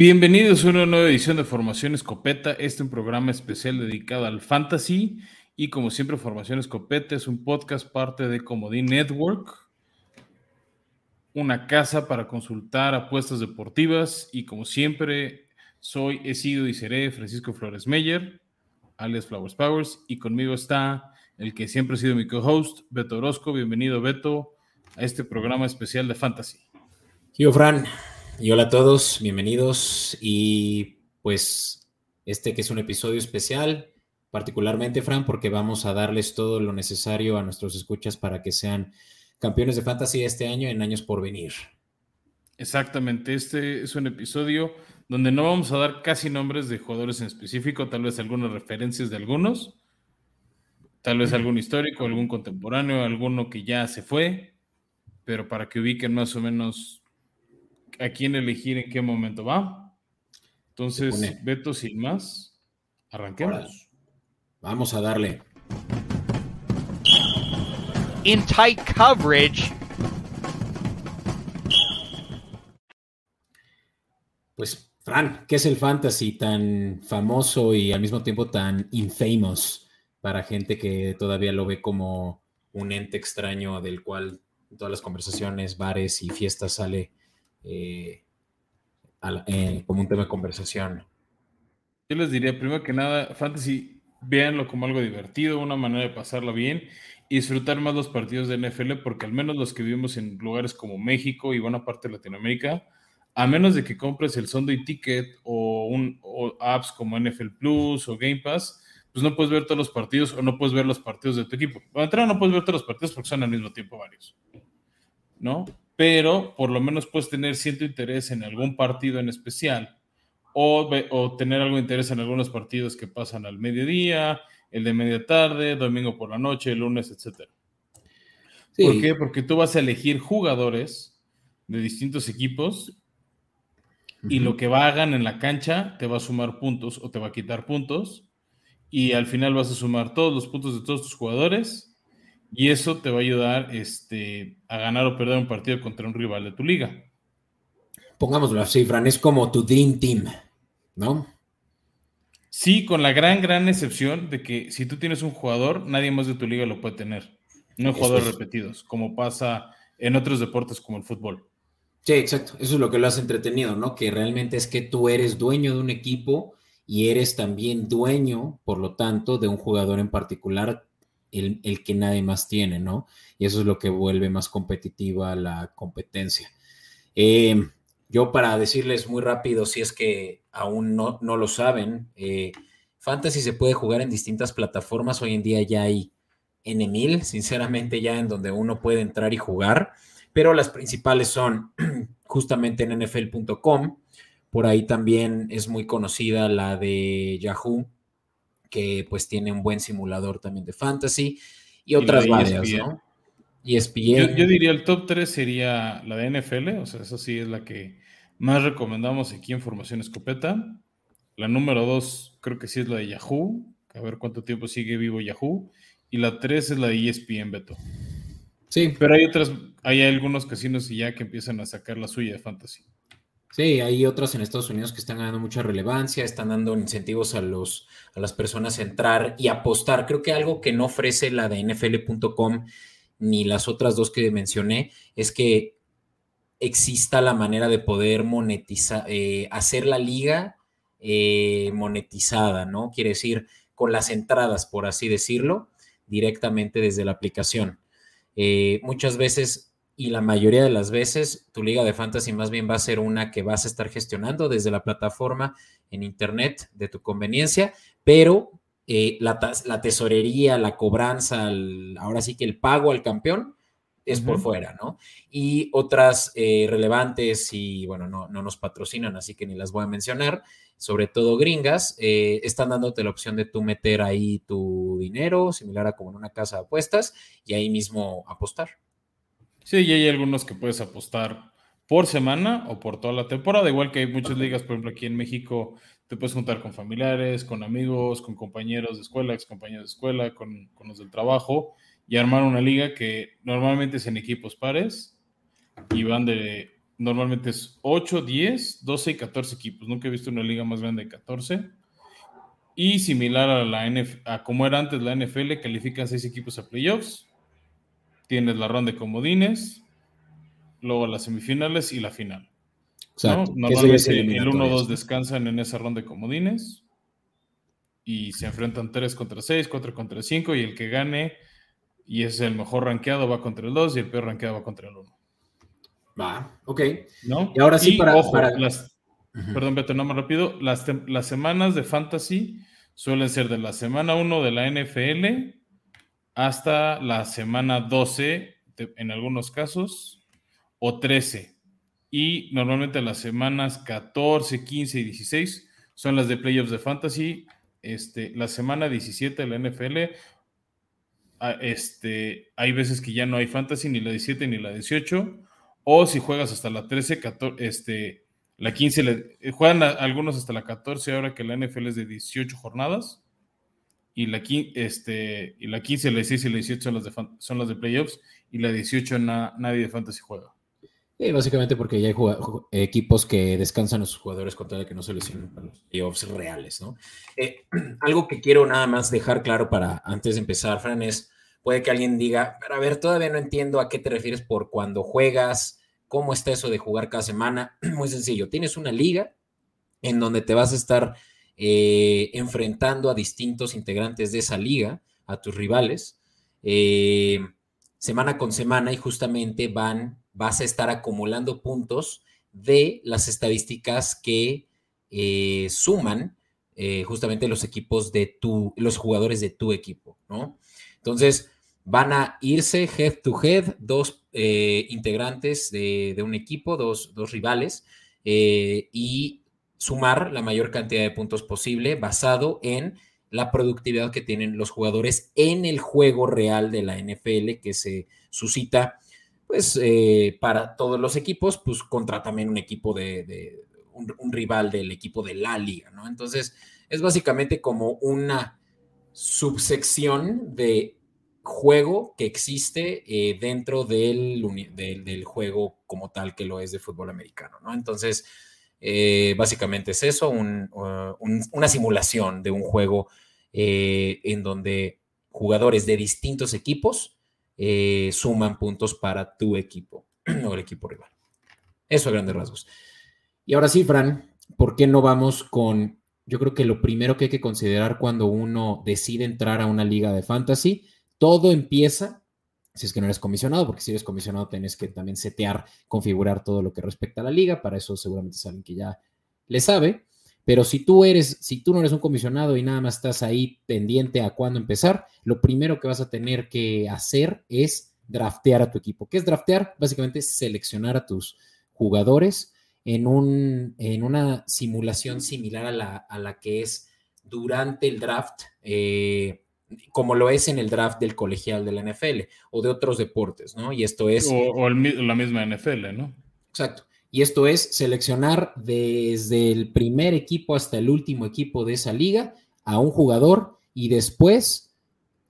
Bienvenidos a una nueva edición de Formación Escopeta. Este es un programa especial dedicado al fantasy y como siempre Formación Escopeta es un podcast parte de Comodín Network, una casa para consultar apuestas deportivas y como siempre soy, he sido y seré Francisco Flores Meyer, alias Flowers Powers y conmigo está el que siempre ha sido mi co-host, Beto Orozco. Bienvenido Beto a este programa especial de fantasy. Tío Fran, y hola a todos, bienvenidos. Y pues este que es un episodio especial, particularmente, Fran, porque vamos a darles todo lo necesario a nuestros escuchas para que sean campeones de fantasy este año en años por venir. Exactamente, este es un episodio donde no vamos a dar casi nombres de jugadores en específico, tal vez algunas referencias de algunos, tal vez algún histórico, algún contemporáneo, alguno que ya se fue, pero para que ubiquen más o menos a quién elegir en qué momento va. Entonces, Beto, sin más, arranquemos. Vamos a darle. In tight coverage. Pues, Fran, ¿qué es el fantasy tan famoso y al mismo tiempo tan infamous para gente que todavía lo ve como un ente extraño del cual en todas las conversaciones, bares y fiestas sale eh, eh, como un tema de conversación. Yo les diría, primero que nada, fantasy, véanlo como algo divertido, una manera de pasarlo bien y disfrutar más los partidos de NFL, porque al menos los que vivimos en lugares como México y buena parte de Latinoamérica, a menos de que compres el Sunday Ticket o, un, apps como NFL Plus o Game Pass, pues no puedes ver todos los partidos o no puedes ver los partidos de tu equipo. Para entrar no puedes ver todos los partidos porque son al mismo tiempo varios. ¿No? Pero por lo menos puedes tener cierto interés en algún partido en especial o, o, tener algo de interés en algunos partidos que pasan al mediodía, el de media tarde, domingo por la noche, lunes, etc. ¿Por qué? Porque tú vas a elegir jugadores de distintos equipos y lo que hagan en la cancha te va a sumar puntos o te va a quitar puntos y al final vas a sumar todos los puntos de todos tus jugadores y eso te va a ayudar este, a ganar o perder un partido contra un rival de tu liga. Pongámoslo así, Fran, es como tu Dream Team, ¿no? Sí, con la gran, gran excepción de que si tú tienes un jugador, nadie más de tu liga lo puede tener. No hay jugadores repetidos, como pasa en otros deportes como el fútbol. Sí, exacto. Eso es lo que lo hace entretenido, ¿no? Que realmente es que tú eres dueño de un equipo y eres también dueño, por lo tanto, de un jugador en particular el, que nadie más tiene, ¿no? Y eso es lo que vuelve más competitiva la competencia. Eh, yo para decirles muy rápido, si es que aún no, no lo saben, eh, Fantasy se puede jugar en distintas plataformas. Hoy en día ya hay N1000, sinceramente ya en donde uno puede entrar y jugar, pero las principales son justamente en nfl.com. Por ahí también es muy conocida la de Yahoo, que pues tiene un buen simulador también de fantasy y otras varias, ¿no? Y Yo, yo, diría el top 3 sería la de NFL, o sea, esa sí es la que más recomendamos aquí en Formación Escopeta. La número 2 creo que sí es la de Yahoo, a ver cuánto tiempo sigue vivo Yahoo. Y la 3 es la de ESPN, Beto. Sí. Pero hay otras, hay algunos casinos y ya que empiezan a sacar la suya de fantasy. Sí, hay otros en Estados Unidos que están dando mucha relevancia, están dando incentivos a, los, a las personas a entrar y apostar. Creo que algo que no ofrece la de NFL.com ni las otras dos que mencioné es que exista la manera de poder monetizar, eh, hacer la liga eh, monetizada, ¿no? Quiere decir, con las entradas, por así decirlo, directamente desde la aplicación. Eh, muchas veces y la mayoría de las veces tu liga de fantasy más bien va a ser una que vas a estar gestionando desde la plataforma en internet de tu conveniencia, pero eh, la, tesorería, la cobranza, ahora sí que el pago al campeón es por fuera, ¿no? Y otras eh, relevantes y bueno, no, no, nos patrocinan, así que ni las voy a mencionar, sobre todo gringas, eh, están dándote la opción de tú meter ahí tu dinero, similar a como en una casa de apuestas, y ahí mismo apostar. Sí, y hay algunos que puedes apostar por semana o por toda la temporada, igual que hay muchas ligas, por ejemplo, aquí en México te puedes juntar con familiares, con amigos, con compañeros de escuela, ex compañeros de escuela, con, con los del trabajo y armar una liga que normalmente es en equipos pares y van de normalmente es 8, 10, 12 y 14 equipos. Nunca he visto una liga más grande de 14. Y similar a la NF, a como era antes la NFL, califican 6 equipos a playoffs. Tienes la ronda de comodines, luego las semifinales y la final. Normalmente el 1-2 descansan en esa ronda de comodines y se enfrentan 3 contra 6, 4 contra 5 y el que gane y es el mejor rankeado va contra el 2 y el peor rankeado va contra el 1. Va, ok. ¿No? Y ahora sí, para, Perdón, Beto, no más rápido. Las, las semanas de fantasy suelen ser de la semana 1 de la NFL hasta la semana 12, en algunos casos, o 13. Y normalmente las semanas 14, 15 y 16 son las de playoffs de fantasy. Este, la semana 17 de la NFL este, hay veces que ya no hay fantasy, ni la 17 ni la 18, o si juegas hasta la 13, 14, este, la 15, le, eh, juegan algunos hasta la 14, ahora que la NFL es de 18 jornadas, y la, este, y la 15, la 16 y la 18 son las de, son las de playoffs, y la 18 nadie de fantasy juega. Sí, básicamente porque ya hay equipos que descansan a sus jugadores con tal de que no se lesionen para los playoffs reales, ¿no? Eh, algo que quiero nada más dejar claro para antes de empezar, Fran, es, puede que alguien diga, pero a ver, todavía no entiendo a qué te refieres por cuando juegas, cómo está eso de jugar cada semana. Muy sencillo, tienes una liga en donde te vas a estar eh, enfrentando a distintos integrantes de esa liga, a tus rivales, eh, semana con semana y justamente van vas a estar acumulando puntos de las estadísticas que eh, suman justamente los equipos de tu, los jugadores de tu equipo, ¿no? Entonces, van a irse head to head dos integrantes de, un equipo, dos, dos rivales, y sumar la mayor cantidad de puntos posible basado en la productividad que tienen los jugadores en el juego real de la NFL que se suscita pues eh, para todos los equipos, pues contra también un equipo de, un, rival del equipo de la liga, ¿no? Entonces, es básicamente como una subsección de juego que existe eh, dentro del, del, juego como tal que lo es de fútbol americano, ¿no? Entonces, eh, básicamente es eso, una simulación de un juego en donde jugadores de distintos equipos eh, suman puntos para tu equipo o el equipo rival. Eso a grandes rasgos. Y ahora sí, Fran, ¿por qué no vamos con, yo creo que lo primero que hay que considerar cuando uno decide entrar a una liga de fantasy, todo empieza, si es que no eres comisionado, porque si eres comisionado tienes que también setear, configurar todo lo que respecta a la liga, para eso seguramente es alguien que ya le sabe. Pero si tú eres, si tú no eres un comisionado y nada más estás ahí pendiente a cuándo empezar, lo primero que vas a tener que hacer es draftear a tu equipo. ¿Qué es draftear? Básicamente seleccionar a tus jugadores en, un, en una simulación similar a la, a la que es durante el draft, eh, como lo es en el draft del colegial de la NFL o de otros deportes, ¿no? Y esto es... O, la misma NFL, ¿no? Exacto. Y esto es seleccionar desde el primer equipo hasta el último equipo de esa liga a un jugador y después,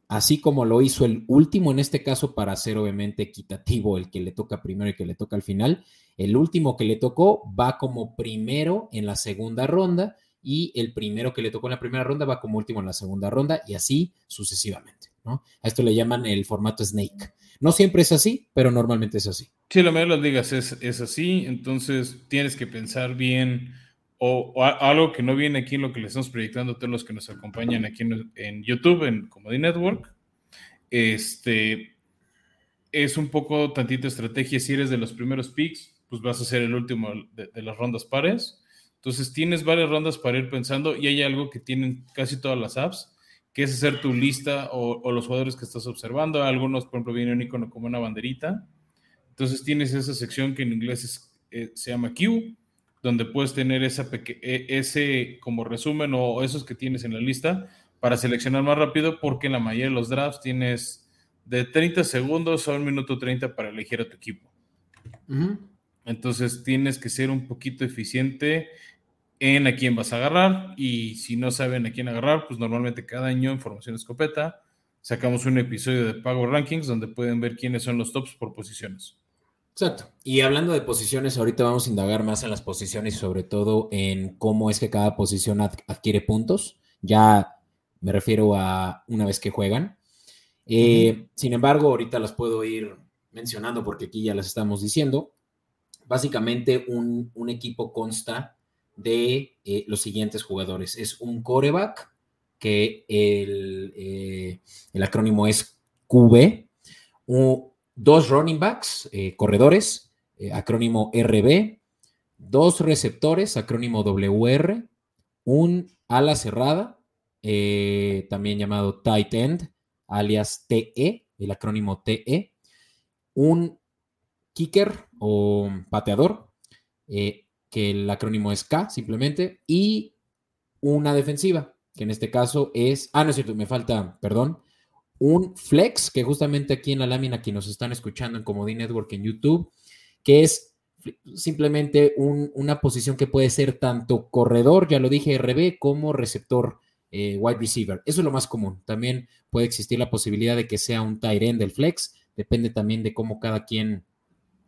así como lo hizo el último en este caso para ser obviamente equitativo el que le toca primero y que le toca al final, el último que le tocó va como primero en la segunda ronda y el primero que le tocó en la primera ronda va como último en la segunda ronda y así sucesivamente. ¿no? A esto le llaman el formato Snake. No siempre es así, pero normalmente es así. Sí, mayoría de las ligas es, así, entonces tienes que pensar bien o, algo que no viene aquí en lo que le estamos proyectando a todos los que nos acompañan aquí en, YouTube, en Comedy Network. Este es un poco tantita estrategia. Si eres de los primeros picks, pues vas a ser el último de, las rondas pares. Entonces tienes varias rondas para ir pensando y hay algo que tienen casi todas las apps, que es hacer tu lista o, o los jugadores que estás observando. Algunos, por ejemplo, viene un icono como una banderita entonces tienes esa sección que en inglés eh, se llama Q, donde puedes tener esa e, ese como resumen o esos que tienes en la lista para seleccionar más rápido, porque en la mayoría de los drafts tienes de 30 segundos a un minuto 30 para elegir a tu equipo. Entonces tienes que ser un poquito eficiente en a quién vas a agarrar y si no saben a quién agarrar, pues normalmente cada año en Formación Escopeta sacamos un episodio de Pago Rankings donde pueden ver quiénes son los tops por posiciones. Exacto. Y hablando de posiciones, ahorita vamos a indagar más en las posiciones y sobre todo en cómo es que cada posición adquiere puntos. Ya me refiero a una vez que juegan. Eh, sin embargo, ahorita las puedo ir mencionando porque aquí ya las estamos diciendo. Básicamente, un, equipo consta de eh, los siguientes jugadores. Es un coreback, que el, eh, el acrónimo es QB, dos running backs, corredores, acrónimo RB, dos receptores, acrónimo WR, un ala cerrada, también llamado tight end, alias TE, el acrónimo TE, un kicker o pateador, eh, que el acrónimo es K simplemente, y una defensiva, que en este caso es, ah, no es cierto, me falta, perdón, un flex, que justamente aquí en la lámina que nos están escuchando en Comodín Network en YouTube, que es simplemente una posición que puede ser tanto corredor, ya lo dije, RB, como receptor eh, wide receiver. Eso es lo más común. También puede existir la posibilidad de que sea un tight end del flex. Depende también de cómo cada quien,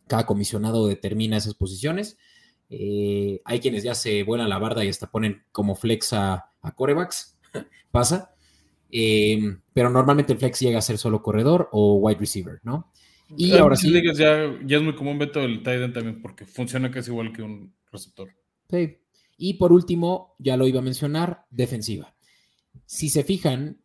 cada comisionado determina esas posiciones. Eh, hay quienes ya se vuelan la barda y hasta ponen como flex a, corebacks. Pasa. Eh, pero normalmente el flex llega a ser solo corredor o wide receiver, ¿no? Y ahora sí. Ya, ya, es muy común ver todo el tight end también porque funciona casi igual que un receptor. Sí. Y por último, ya lo iba a mencionar, defensiva si se fijan,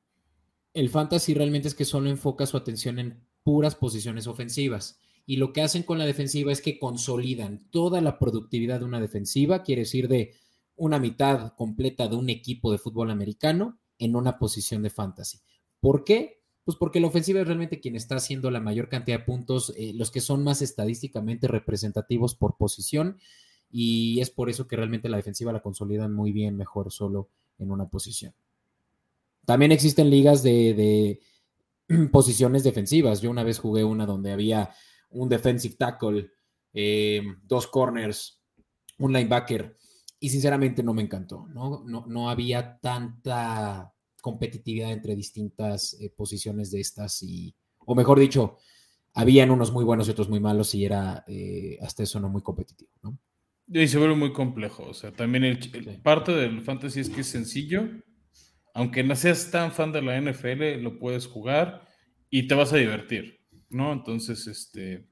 el fantasy realmente es que solo enfoca su atención en puras posiciones ofensivas. Y lo que hacen con la defensiva es que consolidan toda la productividad de una defensiva, quiere decir de una mitad completa de un equipo de fútbol americano en una posición de fantasy. ¿Por qué? Pues porque la ofensiva es realmente quien está haciendo la mayor cantidad de puntos, eh, los que son más estadísticamente representativos por posición, y es por eso que realmente la defensiva la consolidan muy bien, mejor solo en una posición. También existen ligas de, posiciones defensivas. Yo una vez jugué una donde había un defensive tackle, eh, dos corners, un linebacker, y sinceramente no me encantó. No, no, había tanta competitividad entre distintas eh, posiciones de estas y, o mejor dicho, habían unos muy buenos y otros muy malos y era eh, hasta eso no muy competitivo, ¿no? Y se vuelve muy complejo. O sea, también el, parte del fantasy es que es sencillo, aunque no seas tan fan de la NFL, lo puedes jugar y te vas a divertir, ¿no? Entonces, este...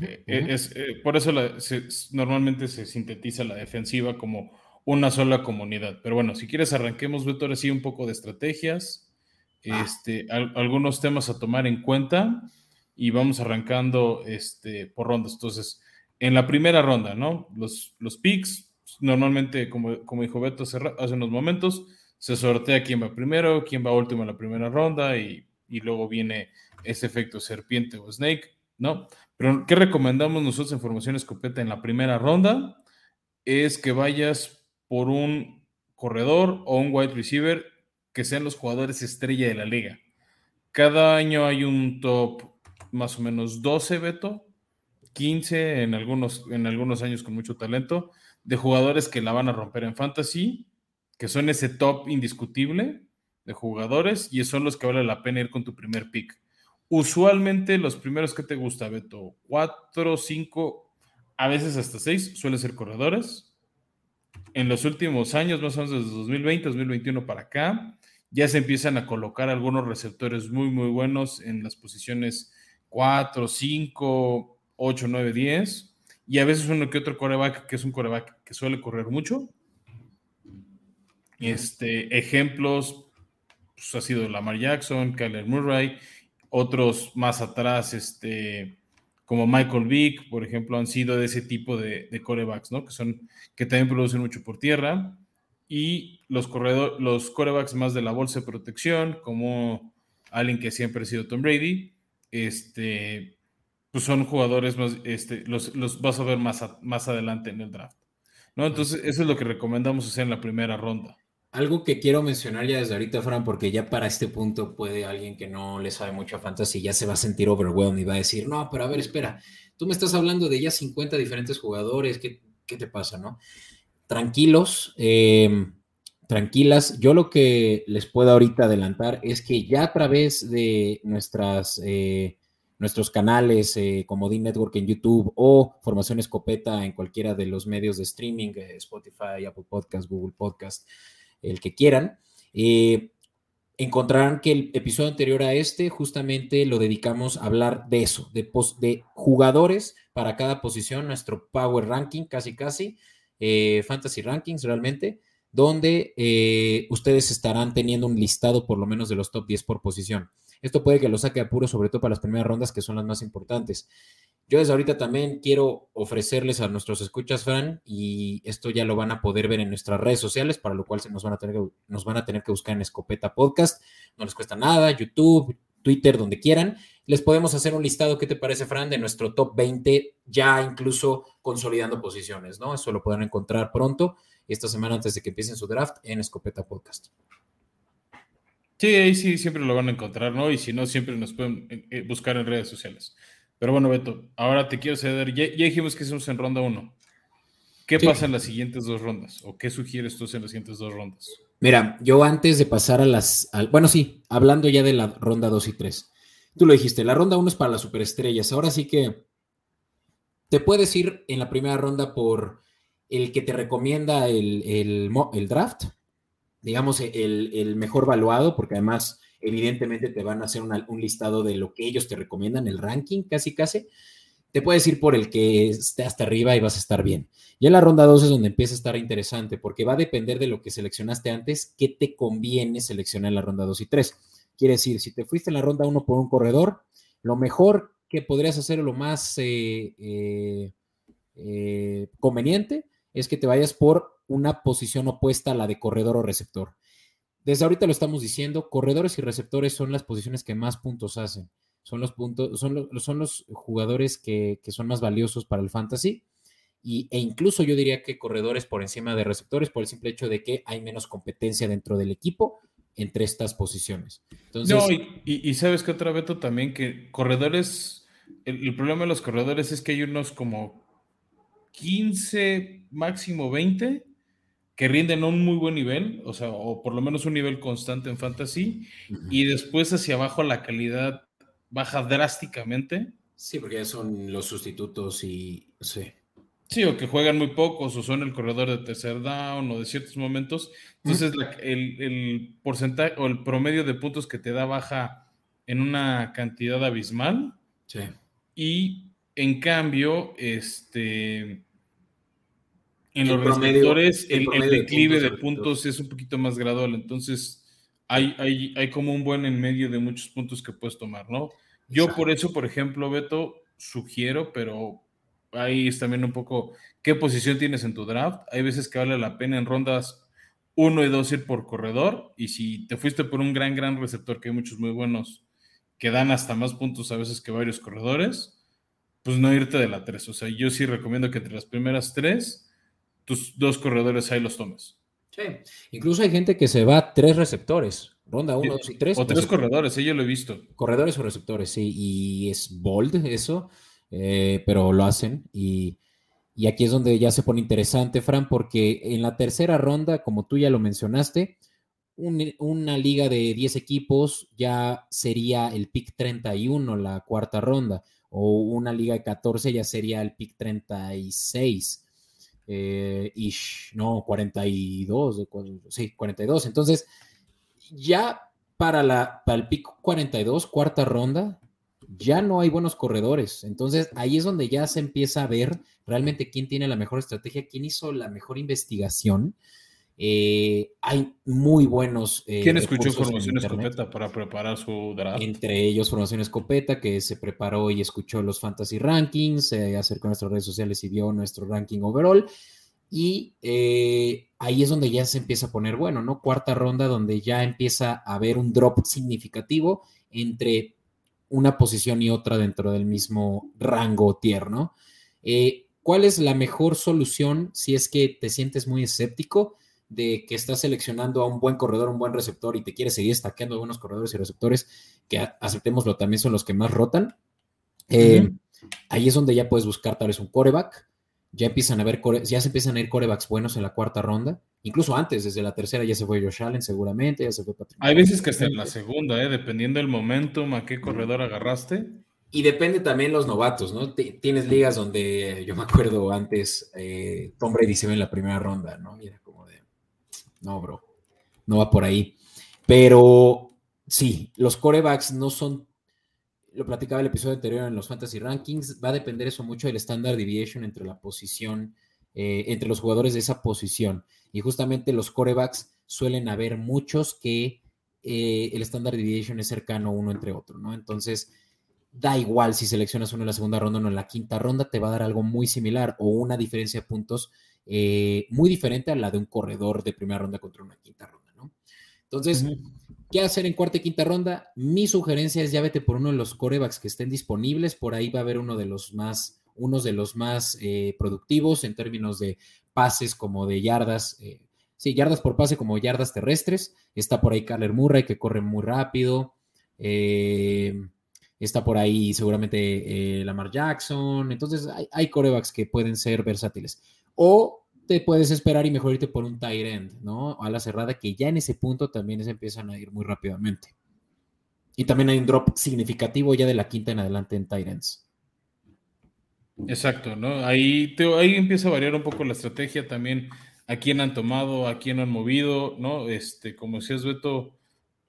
Eh, es, eh, por eso normalmente se sintetiza la defensiva como una sola comunidad. Pero bueno, si quieres arranquemos, Beto, sí un poco de estrategias, ah. este, algunos temas a tomar en cuenta y vamos arrancando este, por rondas. Entonces, en la primera ronda, ¿no? Los, los picks, normalmente, como, como dijo Beto hace, hace unos momentos, se sortea quién va primero, quién va último en la primera ronda y, luego viene ese efecto serpiente o snake, ¿no? Pero ¿qué recomendamos nosotros en formación escopeta en la primera ronda? Es que vayas por un corredor o un wide receiver que sean los jugadores estrella de la liga. Cada año hay un top más o menos 12, Beto, 15 en algunos, en algunos años con mucho talento, de jugadores que la van a romper en fantasy que son ese top indiscutible de jugadores y son los que vale la pena ir con tu primer pick. Usualmente los primeros que te gusta, Beto, cuatro, cinco, a veces hasta seis, suelen ser corredores. En los últimos años, más o menos desde 2020, 2021 para acá, ya se empiezan a colocar algunos receptores muy, muy buenos en las posiciones 4, 5, 8, 9, 10. Y a veces uno que otro coreback, que es un coreback que suele correr mucho, este, ejemplos pues, ha sido Lamar Jackson, Kyler Murray, otros más atrás, este, como Michael Vick, por ejemplo, han sido de ese tipo de, corebacks, ¿no? Que son, que también producen mucho por tierra. Y los, corredor, los corebacks más de la bolsa de protección, como alguien que siempre ha sido Tom Brady, este, pues son jugadores más, este, los, los vas a ver más, más adelante en el draft. ¿no? Entonces, eso es lo que recomendamos hacer en la primera ronda. Algo que quiero mencionar ya desde ahorita, Fran, porque ya para este punto puede alguien que no le sabe mucho a fantasy ya se va a sentir overwhelmed y va a decir, no, pero a ver, espera, tú me estás hablando de ya 50 diferentes jugadores, ¿qué, te pasa, no? Tranquilos, em, tranquilas. Yo lo que les puedo ahorita adelantar es que ya a través de nuestras eh, nuestros canales eh, como Dean Network en YouTube o Formación Escopeta en cualquiera de los medios de streaming, eh, Spotify, Apple Podcast, Google Podcast, el que quieran. Eh, encontrarán que el episodio anterior a este justamente lo dedicamos a hablar de eso, de, de jugadores para cada posición, nuestro Power Ranking casi casi, Fantasy Rankings realmente, donde ustedes estarán teniendo un listado por lo menos de los top 10 por posición. Esto puede que lo saque a puro, sobre todo para las primeras rondas, que son las más importantes. Yo desde ahorita también quiero ofrecerles a nuestros escuchas, Fran, y esto ya lo van a poder ver en nuestras redes sociales, para lo cual se nos van a tener que, nos van a tener que buscar en Escopeta Podcast. No les cuesta nada, YouTube, Twitter, donde quieran. Les podemos hacer un listado, ¿qué te parece, Fran? De nuestro top 20, ya incluso consolidando posiciones, ¿no? Eso lo pueden encontrar pronto, esta semana antes de que empiecen su draft en Escopeta Podcast. Sí, ahí sí siempre lo van a encontrar, ¿no? Y si no, siempre nos pueden eh, eh, buscar en redes sociales. Pero bueno, Beto, ahora te quiero ceder. Ya, dijimos que estamos en ronda 1. ¿Qué pasa en las siguientes dos rondas? ¿O qué sugieres tú en las siguientes dos rondas? Mira, yo antes de pasar a las. bueno, sí, hablando ya de la ronda 2 y 3. Tú lo dijiste, la ronda 1 es para las superestrellas. Ahora sí que te puedes ir en la primera ronda por el que te recomienda el, el draft digamos, el, mejor valuado, porque además, evidentemente, te van a hacer un listado de lo que ellos te recomiendan, el ranking, casi, casi. Te puedes ir por el que esté hasta arriba y vas a estar bien. Y la ronda 2 es donde empieza a estar interesante, porque va a depender de lo que seleccionaste antes, qué te conviene seleccionar en la ronda 2 y 3. Quiere decir, si te fuiste en la ronda 1 por un corredor, lo mejor que podrías hacer, lo más eh, eh, eh, conveniente, es que te vayas por una posición opuesta a la de corredor o receptor. Desde ahorita lo estamos diciendo, corredores y receptores son las posiciones que más puntos hacen. Son los puntos, son los, jugadores que, son más valiosos para el fantasy. Y, e incluso yo diría que corredores por encima de receptores por el simple hecho de que hay menos competencia dentro del equipo entre estas posiciones. no, y, sabes que otra vez también que corredores, el, problema de los corredores es que hay unos como 15, máximo 20 que rinden a un muy buen nivel, o sea, o por lo menos un nivel constante en fantasy, y después hacia abajo la calidad baja drásticamente. Sí, porque ya son los sustitutos y sí. Sí, o que juegan muy pocos, o son el corredor de tercer down, o de ciertos momentos. Entonces, el, el, porcentaje o el promedio de puntos que te da baja en una cantidad abismal. Sí. Y en cambio, este en los receptores el, declive de puntos, es un poquito más gradual, entonces hay, hay, hay, como un buen en medio de muchos puntos que puedes tomar, ¿no? Yo por eso, por ejemplo, Beto, sugiero, pero ahí es también un poco qué posición tienes en tu draft. Hay veces que vale la pena en rondas 1 y 2 ir por corredor, y si te fuiste por un gran, gran receptor, que hay muchos muy buenos que dan hasta más puntos a veces que varios corredores, pues no irte de la 3. O sea, yo sí recomiendo que entre las primeras 3 tus dos corredores ahí los tomes. Sí, incluso hay gente que se va a tres receptores, ronda uno, dos y tres. O tres corredores, yo lo he visto. Corredores o receptores, sí, y es bold eso, eh, pero lo hacen y, aquí es donde ya se pone interesante, Fran, porque en la tercera ronda, como tú ya lo mencionaste, una liga de 10 equipos ya sería el pick 31, la cuarta ronda, o una liga de 14 ya sería el pick 36 eh, ish, no, 42, sí, 42. Entonces, ya para, la, para el pico 42, cuarta ronda, ya no hay buenos corredores. Entonces, ahí es donde ya se empieza a ver realmente quién tiene la mejor estrategia, quién hizo la mejor investigación. Eh, hay muy buenos. Eh, ¿Quién escuchó Formación Escopeta para preparar su draft? Entre ellos, Formación Escopeta, que se preparó y escuchó los Fantasy Rankings, se acercó a nuestras redes sociales y vio nuestro ranking overall. Y eh, ahí es donde ya se empieza a poner bueno, ¿no? Cuarta ronda, donde ya empieza a haber un drop significativo entre una posición y otra dentro del mismo rango tierno. Eh, ¿Cuál es la mejor solución si es que te sientes muy escéptico de que estás seleccionando a un buen corredor, un buen receptor y te quieres seguir destacando buenos corredores y receptores que aceptémoslo también son los que más rotan? Eh, ahí es donde ya puedes buscar tal vez un coreback ya empiezan a ver, ya se empiezan a ir corebacks buenos en la cuarta ronda. Incluso antes, desde la tercera ya se fue Josh Allen seguramente, ya se fue Patrick. Hay veces que hasta en la segunda, ¿eh? dependiendo del momentum, a qué corredor agarraste. Y depende también los novatos, ¿no? tienes ligas donde yo me acuerdo antes, eh, Tom Brady se ve en la primera ronda, ¿no? De, no, bro, no va por ahí. Pero sí, los corebacks no son, lo platicaba el episodio anterior en los Fantasy Rankings, va a depender eso mucho del standard deviation entre la posición, eh, entre los jugadores de esa posición. Y justamente los corebacks suelen haber muchos que eh, el standard deviation es cercano uno entre otro, ¿no? Entonces, da igual si seleccionas uno en la segunda ronda o en la quinta ronda, te va a dar algo muy similar o una diferencia de puntos eh, muy diferente a la de un corredor de primera ronda contra una quinta ronda, ¿no? Entonces, ¿qué hacer en cuarta y quinta ronda? Mi sugerencia es ya vete por uno de los corebacks que estén disponibles, por ahí va a haber uno de los más, unos de los más eh, productivos en términos de pases como de yardas, eh, sí, yardas por pase como yardas terrestres. Está por ahí Carler Murray que corre muy rápido. Eh, Está por ahí seguramente eh, Lamar Jackson. Entonces hay, corebacks que pueden ser versátiles. O te puedes esperar y mejor irte por un tight end, ¿no? A la cerrada, que ya en ese punto también se empiezan a ir muy rápidamente. Y también hay un drop significativo ya de la quinta en adelante en tight ends. Exacto, ¿no? Ahí, ahí empieza a variar un poco la estrategia también. A quién han tomado, a quién han movido, ¿no? Este, como decías, Beto,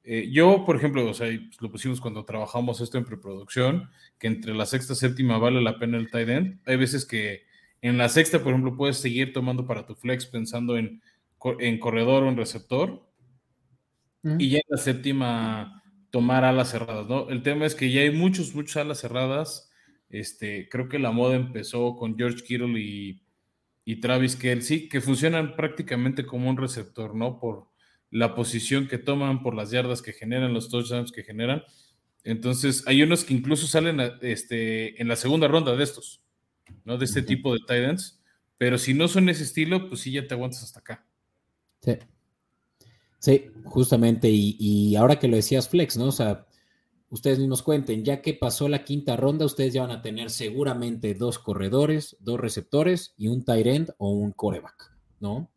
eh, yo, por ejemplo, o sea, lo pusimos cuando trabajamos esto en preproducción, que entre la sexta y séptima vale la pena el tight end. Hay veces que en la sexta, por ejemplo, puedes seguir tomando para tu flex pensando en, en corredor o en receptor. Y ya en la séptima tomar alas cerradas, ¿no? El tema es que ya hay muchos, muchas alas cerradas. Este, creo que la moda empezó con George Kittle y, y Travis Kelsey, que funcionan prácticamente como un receptor, ¿no? Por, la posición que toman, por las yardas que generan, los touchdowns que generan. Entonces, hay unos que incluso salen este, en la segunda ronda de estos, ¿no? De este tipo de tight Pero si no son ese estilo, pues sí, ya te aguantas hasta acá. Sí. Sí, justamente. Y, y ahora que lo decías, Flex, ¿no? O sea, ustedes mismos cuenten, ya que pasó la quinta ronda, ustedes ya van a tener seguramente dos corredores, dos receptores y un tight end o un coreback, ¿no?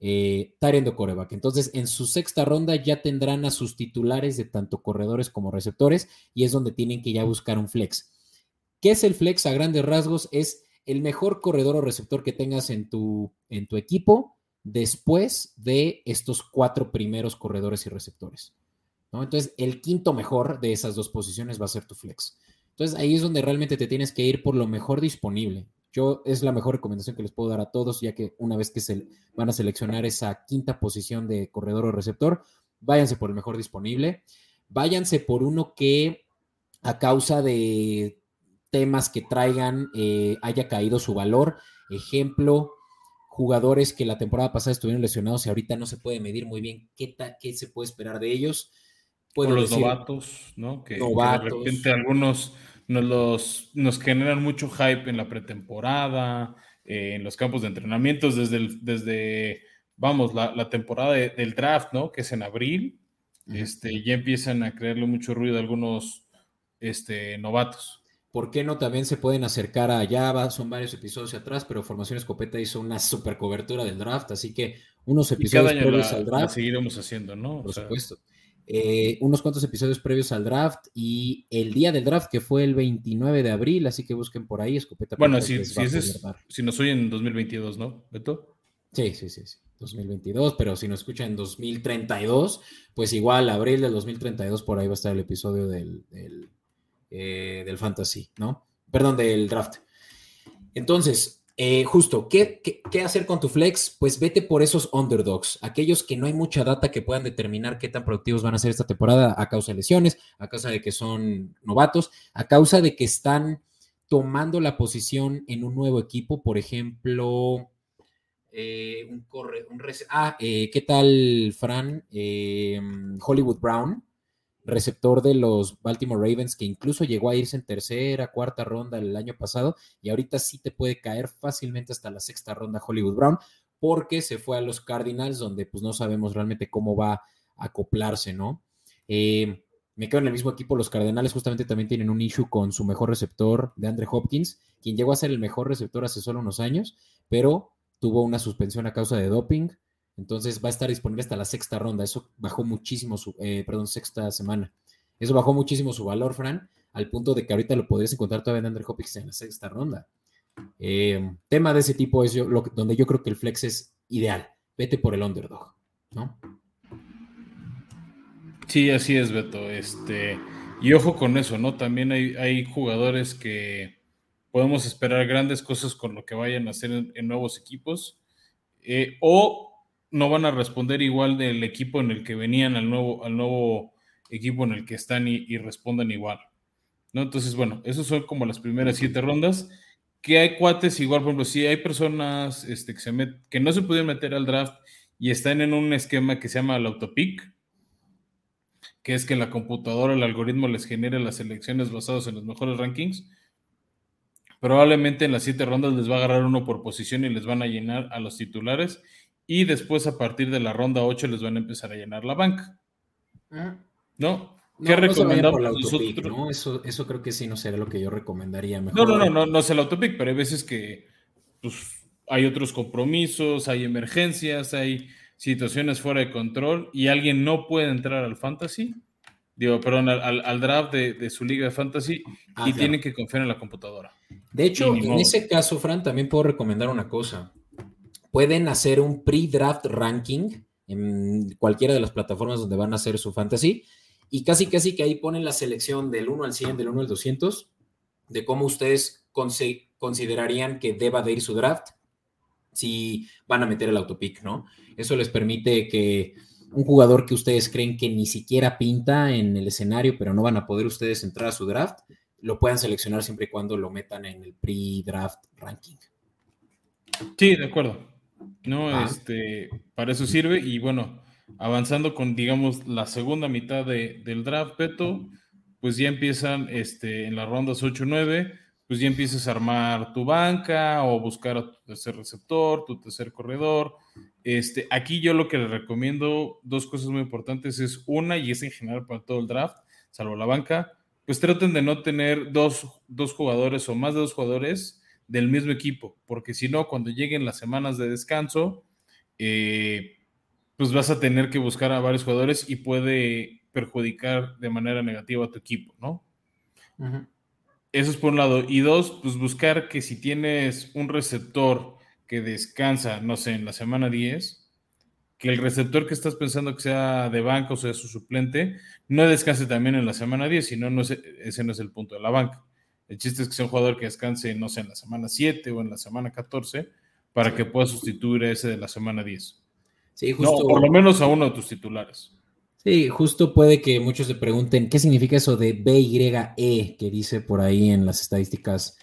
eh, Tyrendo Coreback. Entonces, en su sexta ronda ya tendrán a sus titulares de tanto corredores como receptores y es donde tienen que ya buscar un flex. ¿Qué es el flex a grandes rasgos? Es el mejor corredor o receptor que tengas en tu, en tu equipo después de estos cuatro primeros corredores y receptores. Entonces, el quinto mejor de esas dos posiciones va a ser tu flex. Entonces, ahí es donde realmente te tienes que ir por lo mejor disponible. Yo es la mejor recomendación que les puedo dar a todos, ya que una vez que se van a seleccionar esa quinta posición de corredor o receptor, váyanse por el mejor disponible, váyanse por uno que a causa de temas que traigan eh, haya caído su valor. Ejemplo, jugadores que la temporada pasada estuvieron lesionados y ahorita no se puede medir muy bien qué, qué se puede esperar de ellos. Puedo los novatos, ¿no? Que, de repente algunos nos, los, nos generan mucho hype en la pretemporada, eh, en los campos de entrenamientos, desde, desde vamos, la, temporada del draft, ¿no? Que es en abril, este, ya empiezan a crearle mucho ruido a algunos este, novatos. ¿Por qué no también se pueden acercar a Java? Son varios episodios atrás, pero Formación Escopeta hizo una super cobertura del draft, así que unos episodios previos al draft. seguiremos haciendo, ¿no? Por supuesto. Eh, unos cuantos episodios previos al draft y el día del draft que fue el 29 de abril, así que busquen por ahí escopeta. Bueno, si, si, nos oyen en 2022, ¿no, Beto? Sí, sí, sí, sí, 2022, pero si nos escuchan en 2032, pues igual abril del 2032 por ahí va a estar el episodio del, del, eh, del fantasy, ¿no? Perdón, del draft. Entonces, eh, justo, ¿qué, ¿qué, hacer con tu flex? Pues vete por esos underdogs, aquellos que no hay mucha data que puedan determinar qué tan productivos van a ser esta temporada a causa de lesiones, a causa de que son novatos, a causa de que están tomando la posición en un nuevo equipo, por ejemplo, eh, un corre, un ah, ¿qué tal, Fran? Hollywood Brown, receptor de los Baltimore Ravens, que incluso llegó a irse en tercera, cuarta ronda el año pasado, y ahorita sí te puede caer fácilmente hasta la sexta ronda Hollywood Brown, porque se fue a los Cardinals, donde pues no sabemos realmente cómo va a acoplarse, ¿no? Eh, me quedo en el mismo equipo, los Cardenales justamente también tienen un issue con su mejor receptor, de Andre Hopkins, quien llegó a ser el mejor receptor hace solo unos años, pero tuvo una suspensión a causa de doping, entonces va a estar disponible hasta la sexta ronda. Eso bajó muchísimo su, eh, perdón, sexta semana. Eso bajó muchísimo su valor, Fran. al punto de que ahorita lo podrías encontrar todavía en Andrew Hopkins en la sexta ronda. Eh, tema de ese tipo es yo, donde yo creo que el flex es ideal. Vete por el underdog, ¿no? Sí, así es, Beto. Este, y ojo con eso, ¿no? También hay, jugadores que podemos esperar grandes cosas con lo que vayan a hacer en, nuevos equipos. Eh, o no van a responder igual del equipo en el que venían al nuevo, al nuevo equipo en el que están y, respondan igual. ¿no? Entonces, bueno, esos son como las primeras siete rondas. Que hay cuates, igual, por ejemplo, si hay personas este, que, se que no se pueden meter al draft y están en un esquema que se llama el autopic, que es que la computadora, el algoritmo les genere las selecciones basadas en los mejores rankings. Probablemente en las siete rondas les va a agarrar uno por posición y les van a llenar a los titulares. Y después, a partir de la ronda 8, les van a empezar a llenar la banca. Ah. ¿No? ¿Qué recomendamos nosotros? Eso, eso creo que sí no sería lo que yo recomendaría. Mejor. No, no, no, no, no es el autopic, pero hay veces que pues, hay otros compromisos, hay emergencias, hay situaciones fuera de control y alguien no puede entrar al fantasy, digo, perdón, al, draft de, su liga de fantasy ah, y tiene que confiar en la computadora. De hecho, en ese caso, Fran, también puedo recomendar una cosa. Pueden hacer un pre-draft ranking en cualquiera de las plataformas donde van a hacer su fantasy y casi casi que ahí ponen la selección del 1 al 100, del 1 al 200, de cómo ustedes considerarían que deba de ir su draft si van a meter el autopic, ¿no? Eso les permite que un jugador que ustedes creen que ni siquiera pinta en el escenario, pero no van a poder ustedes entrar a su draft, lo puedan seleccionar siempre y cuando lo metan en el pre-draft ranking. Sí, de acuerdo. No, ah. este, para eso sirve. Y bueno, avanzando con, digamos, la segunda mitad del draft, Beto, pues ya empiezan este, en las rondas 8-9 pues ya empiezas a armar tu banca o buscar a tu tercer receptor, tu tercer corredor. Este, aquí yo lo que les recomiendo, dos cosas muy importantes, es una, y es en general para todo el draft, salvo la banca, pues traten de no tener dos, jugadores o más de dos jugadores del mismo equipo, porque si no, cuando lleguen las semanas de descanso, eh, pues vas a tener que buscar a varios jugadores y puede perjudicar de manera negativa a tu equipo, ¿no? Eso es por un lado. Y dos, pues buscar que si tienes un receptor que descansa, no sé, en la semana 10, que el receptor que estás pensando que sea de banca o sea su suplente, no descanse también en la semana 10, sino no ese no es el punto de la banca. El chiste es que sea un jugador que descanse, no sé, en la semana 7 o en la semana 14 para que pueda sustituir a ese de la semana 10. Sí, justo. No, por lo menos a uno de tus titulares. Sí, justo puede que muchos se pregunten qué significa eso de BYE que dice por ahí en las estadísticas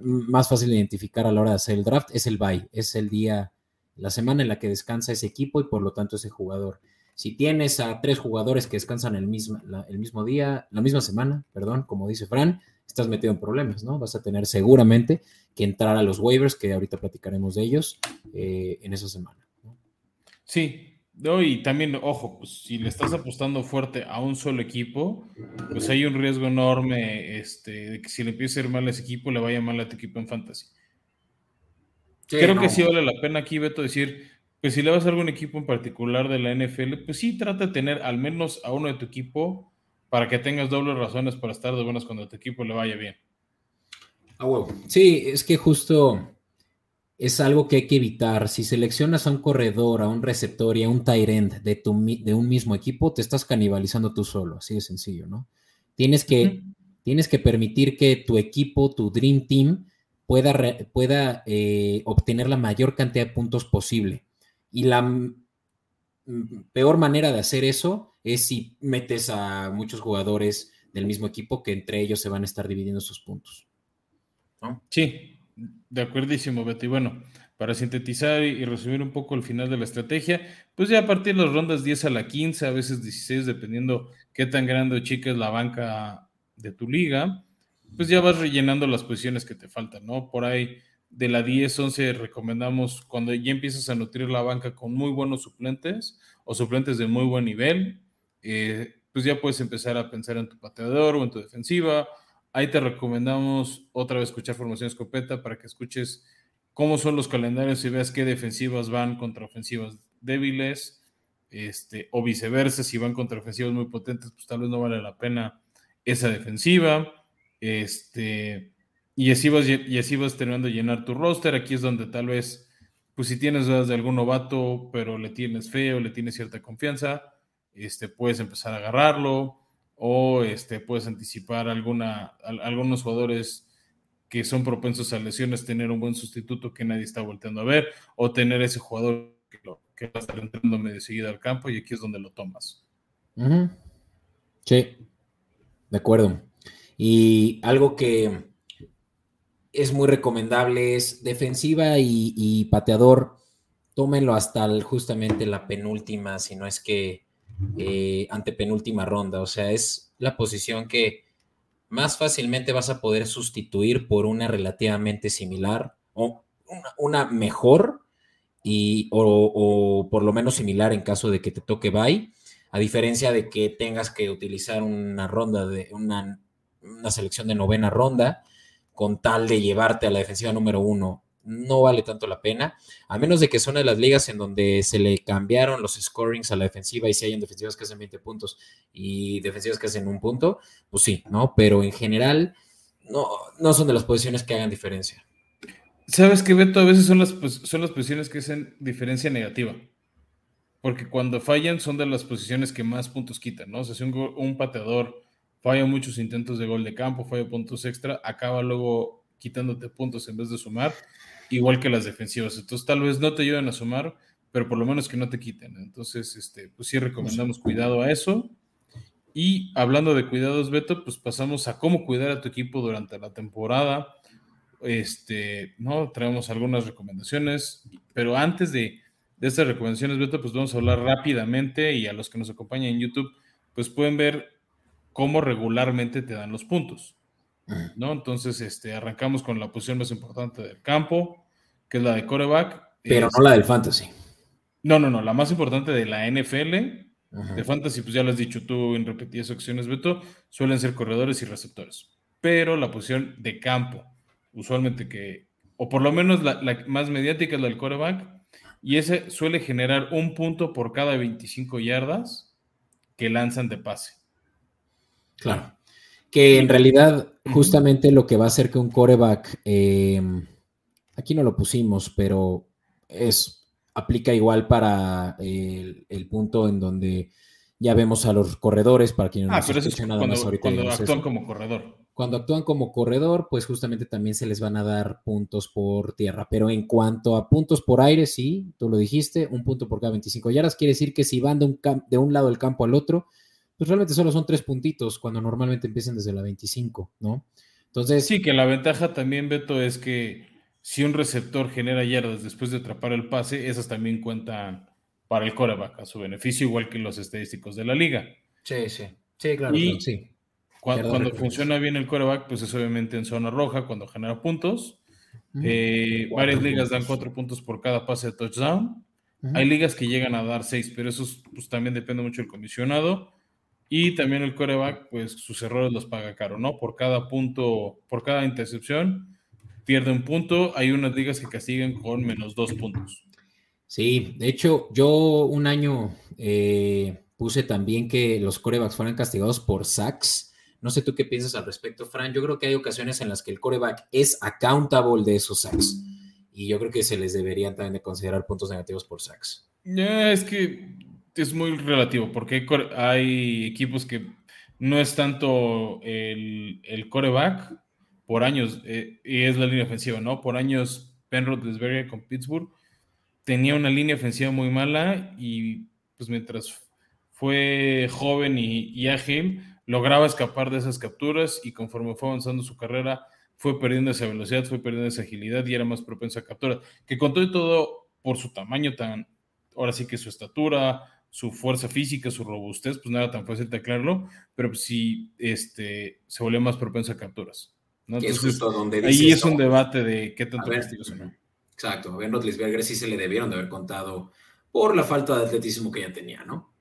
más fácil de identificar a la hora de hacer el draft. Es el bye, es el día, la semana en la que descansa ese equipo y por lo tanto ese jugador. Si tienes a tres jugadores que descansan el mismo, el mismo día, la misma semana, perdón, como dice Fran, estás metido en problemas, ¿no? Vas a tener seguramente que entrar a los waivers, que ahorita platicaremos de ellos, eh, en esa semana. Sí, no, y también, ojo, pues si le estás apostando fuerte a un solo equipo, pues hay un riesgo enorme este, de que si le empieza a ir mal a ese equipo, le vaya mal a tu equipo en fantasy. Creo que sí vale la pena aquí, Beto, decir, pues si le vas a algún equipo en particular de la NFL, pues sí trata de tener al menos a uno de tu equipo para que tengas dobles razones para estar de buenas cuando tu equipo le vaya bien. Ah, huevo. Sí, es que justo es algo que hay que evitar. Si seleccionas a un corredor, a un receptor y a un tight end de, tu, de un mismo equipo, te estás canibalizando tú solo, así de sencillo, ¿no? Tienes que, tienes que permitir que tu equipo, tu Dream Team, pueda, pueda eh, obtener la mayor cantidad de puntos posible. Y la peor manera de hacer eso es si metes a muchos jugadores del mismo equipo que entre ellos se van a estar dividiendo sus puntos. Sí, de acuerdísimo, Beto. Y bueno, para sintetizar y resumir un poco el final de la estrategia, pues ya a partir de las rondas 10 a la 15, a veces 16, dependiendo qué tan grande o chica es la banca de tu liga, pues ya vas rellenando las posiciones que te faltan, ¿no? Por ahí de la 10, 11 recomendamos cuando ya empiezas a nutrir la banca con muy buenos suplentes o suplentes de muy buen nivel, eh, pues ya puedes empezar a pensar en tu pateador o en tu defensiva Ahí te recomendamos otra vez escuchar Formación Escopeta para que escuches cómo son los calendarios y veas qué defensivas van contra ofensivas débiles, este, o viceversa, si van contra ofensivas muy potentes, pues tal vez no vale la pena esa defensiva. Este, y así vas, y así vas terminando de llenar tu roster. Aquí es donde tal vez, pues si tienes dudas de algún novato, pero le tienes feo, le tienes cierta confianza, este, puedes empezar a agarrarlo o este, puedes anticipar alguna, algunos jugadores que son propensos a lesiones, tener un buen sustituto que nadie está volteando a ver, o tener ese jugador que, lo, que va a estar entrando medio seguido al campo y aquí es donde lo tomas. Sí, de acuerdo. Y algo que es muy recomendable es defensiva y, pateador, tómenlo hasta justamente la penúltima, si no es que eh, antepenúltima ronda. O sea, es la posición que más fácilmente vas a poder sustituir por una relativamente similar o una, mejor y, o, por lo menos similar en caso de que te toque bye, a diferencia de que tengas que utilizar una ronda de una, una selección de novena ronda con tal de llevarte a la defensiva número uno no vale tanto la pena, a menos de que son de las ligas en donde se le cambiaron los scorings a la defensiva y si hay defensivas que hacen 20 puntos y defensivas que hacen un punto, pues sí, ¿no? Pero en general no, no son de las posiciones que hagan diferencia. ¿Sabes qué, Beto? A veces son las, son las posiciones que hacen diferencia negativa. Porque cuando fallan son de las posiciones que más puntos quitan, ¿no? O sea, si un, un pateador falla muchos intentos de gol de campo, falla puntos extra, acaba luego quitándote puntos en vez de sumar igual que las defensivas. Entonces, tal vez no te ayuden a sumar, pero por lo menos que no te quiten. Entonces, este, pues sí recomendamos cuidado a eso. Y hablando de cuidados, Beto, pues pasamos a cómo cuidar a tu equipo durante la temporada. Este, ¿no? Traemos algunas recomendaciones, pero antes de, de estas recomendaciones, Beto, pues vamos a hablar rápidamente y a los que nos acompañan en YouTube, pues pueden ver cómo regularmente te dan los puntos. ¿no? Entonces, este, arrancamos con la posición más importante del campo, que es la de coreback. Pero no la del fantasy. No, no, no, la más importante de la NFL. De fantasy, pues ya lo has dicho tú en repetidas ocasiones, Beto, suelen ser corredores y receptores. Pero la posición de campo, usualmente que, o por lo menos la, la más mediática es la del coreback, y ese suele generar un punto por cada 25 yardas que lanzan de pase. Claro. Que en realidad, justamente lo que va a hacer que un coreback, em, aquí no lo pusimos, pero es aplica igual para el, punto en donde ya vemos a los corredores, para quienes no ah, pero eso es nada cuando, más ahorita. Cuando actúan como corredor. Cuando actúan como corredor, pues justamente también se les van a dar puntos por tierra. Pero en cuanto a puntos por aire, sí, tú lo dijiste, un punto por cada 25 yardas. Quiere decir que si van de un, de un lado del campo al otro, pues realmente solo son tres puntitos cuando normalmente empiezan desde la 25, ¿no? Entonces. Sí, que la ventaja también, Beto, es que si un receptor genera yardas después de atrapar el pase, esas también cuentan para el coreback a su beneficio, igual que los estadísticos de la liga. Sí, sí. Sí, claro. Y sí. Cuando, funciona bien el coreback, pues es obviamente en zona roja cuando genera puntos. Eh, varias ligas dan cuatro puntos por cada pase de touchdown. Hay ligas que llegan a dar seis, pero eso pues, también depende mucho del comisionado. Y también el coreback, pues sus errores los paga caro, ¿no? Por cada punto, por cada intercepción, pierde un punto. Hay unas ligas que castigan con menos dos puntos. Sí, de hecho, yo un año eh, puse también que los corebacks fueran castigados por sacks. No sé tú qué piensas al respecto, Fran. Yo creo que hay ocasiones en las que el coreback es accountable de esos sacks. Y yo creo que se les deberían también de considerar puntos negativos por sacks. es que es muy relativo, porque hay, equipos que no es tanto el, el coreback por años, eh, y es la línea ofensiva, ¿no? Por años, Ben Roethlisberger con Pittsburgh tenía una línea ofensiva muy mala y pues mientras fue joven y, y, ágil, lograba escapar de esas capturas y conforme fue avanzando su carrera, fue perdiendo esa velocidad, fue perdiendo esa agilidad y era más propenso a capturas. Que con todo y todo, por su tamaño tan, ahora sí que su estatura, su fuerza física, su robustez, pues no era tan fácil de aclararlo, pero pues sí este, se volvió más propenso a capturas. Ahí es un debate de qué tanto castigo o no. Exacto, a Ben Roethlisberger sí se le debieron de haber contado por la falta de atletismo que ya tenía, ¿no?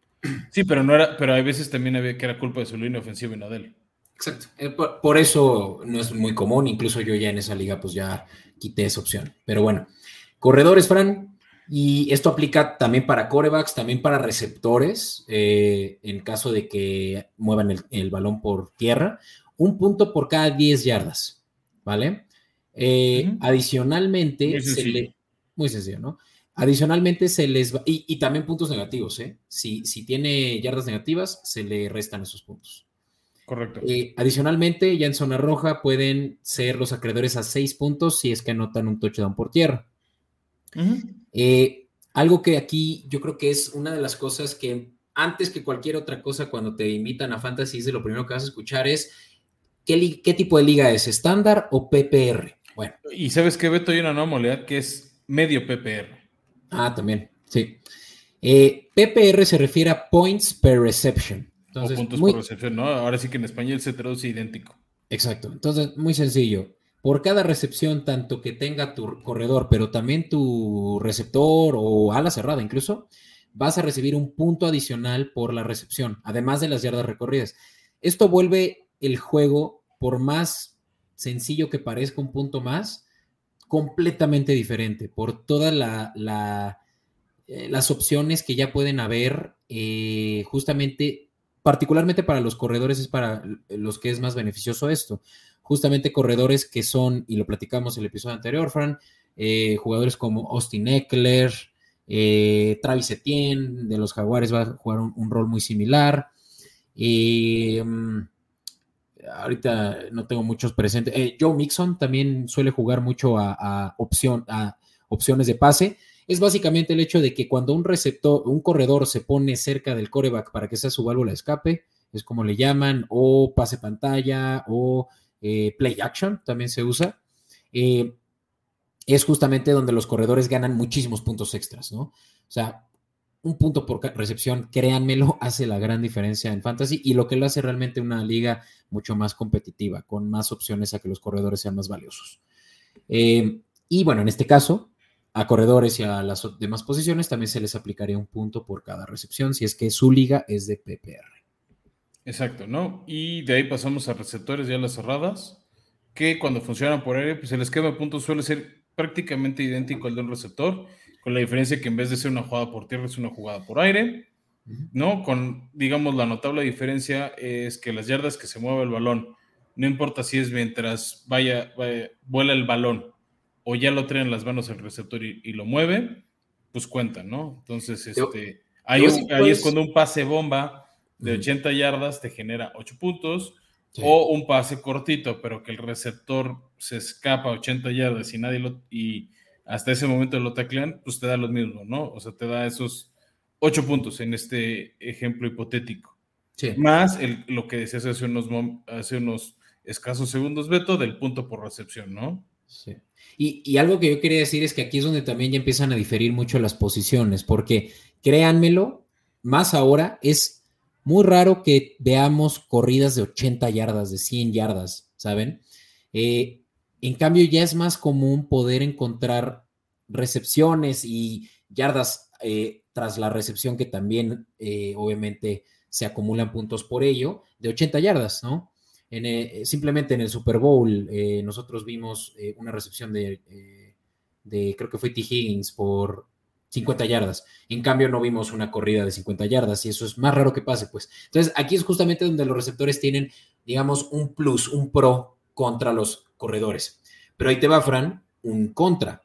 Sí, pero no era, pero hay veces también había que era culpa de su línea ofensiva y no de él. Exacto. Eh, por, eso no es muy común, incluso yo ya en esa liga pues ya quité esa opción. Pero bueno, corredores, Fran, Y esto aplica también para corebacks, también para receptores, eh, en caso de que muevan el, el, balón por tierra. Un punto por cada 10 yardas, ¿vale? Eh, uh -huh. Adicionalmente, Muy se sencillo. le, muy sencillo, ¿no? Adicionalmente se les va, y, y también puntos negativos, ¿eh? Si, si, tiene yardas negativas, se le restan esos puntos. Correcto. Eh, adicionalmente, ya en zona roja pueden ser los acreedores a seis puntos si es que anotan un touchdown por tierra. Uh -huh. eh, algo que aquí yo creo que es una de las cosas que antes que cualquier otra cosa cuando te invitan a Fantasy es de lo primero que vas a escuchar es ¿qué, qué tipo de liga es? ¿Estándar o PPR? Bueno. Y sabes que Beto hay una anomalía que es medio PPR. Ah, también, sí. Eh, PPR se refiere a points per reception. Entonces, o puntos muy... por recepción, ¿no? Ahora sí que en español se traduce idéntico. Exacto. Entonces, muy sencillo. Por cada recepción, tanto que tenga tu corredor, pero también tu receptor o ala cerrada incluso, vas a recibir un punto adicional por la recepción, además de las yardas recorridas. Esto vuelve el juego, por más sencillo que parezca un punto más, completamente diferente, por todas eh, las opciones que ya pueden haber, eh, justamente, particularmente para los corredores es para los que es más beneficioso esto. Justamente corredores que son, y lo platicamos en el episodio anterior, Fran, eh, jugadores como Austin Eckler, Travis Etienne de los Jaguares va a jugar un, rol muy similar. Eh, ahorita no tengo muchos presentes. Eh, Joe Mixon también suele jugar mucho a, opción, a opciones de pase. Es básicamente el hecho de que cuando un receptor, un corredor se pone cerca del coreback para que sea su válvula de escape, es como le llaman, o pase pantalla, o eh, play action, también se usa. Eh, es justamente donde los corredores ganan muchísimos puntos extras, ¿no? O sea, un punto por recepción, créanmelo, hace la gran diferencia en fantasy y lo que lo hace realmente una liga mucho más competitiva, con más opciones a que los corredores sean más valiosos. Eh, y bueno, en este caso, a corredores y a las demás posiciones también se les aplicaría un punto por cada recepción si es que su liga es de PPR. Exacto, ¿no? Y de ahí pasamos a receptores ya las cerradas, que cuando funcionan por aire, pues el esquema de puntos suele ser prácticamente idéntico al de un receptor, con la diferencia que en vez de ser una jugada por tierra es una jugada por aire, ¿no? Con, digamos, la notable diferencia es que las yardas que se mueve el balón, no importa si es mientras vaya, vaya vuela el balón o ya lo traen las manos el receptor y, y lo mueve, pues cuentan, ¿no? Entonces, este, ahí, ahí es cuando un pase bomba de 80 yardas te genera 8 puntos, Sí. O un pase cortito, pero que el receptor se escapa a 80 yardas y nadie lo. y hasta ese momento lo taclean, pues te da lo mismo, ¿no? O sea, te da esos 8 puntos en este ejemplo hipotético. Sí. Más el, lo que decías hace unos, hace unos escasos segundos, Beto, del punto por recepción, ¿no? Sí. Y, y, algo que yo quería decir es que aquí es donde también ya empiezan a diferir mucho las posiciones, porque créanmelo, más ahora es muy raro que veamos corridas de 80 yardas, de 100 yardas, ¿saben? Eh, en cambio, ya es más común poder encontrar recepciones y yardas eh, tras la recepción que también, eh, obviamente, se acumulan puntos por ello, de 80 yardas, ¿no? Eh, simplemente en el Super Bowl nosotros vimos una recepción de, de, creo que fue T. Higgins por 50 yardas. En cambio, no vimos una corrida de 50 yardas y eso es más raro que pase, pues. Entonces, aquí es justamente donde los receptores tienen, digamos, un plus, un pro contra los corredores. Pero ahí te va, Fran, un contra.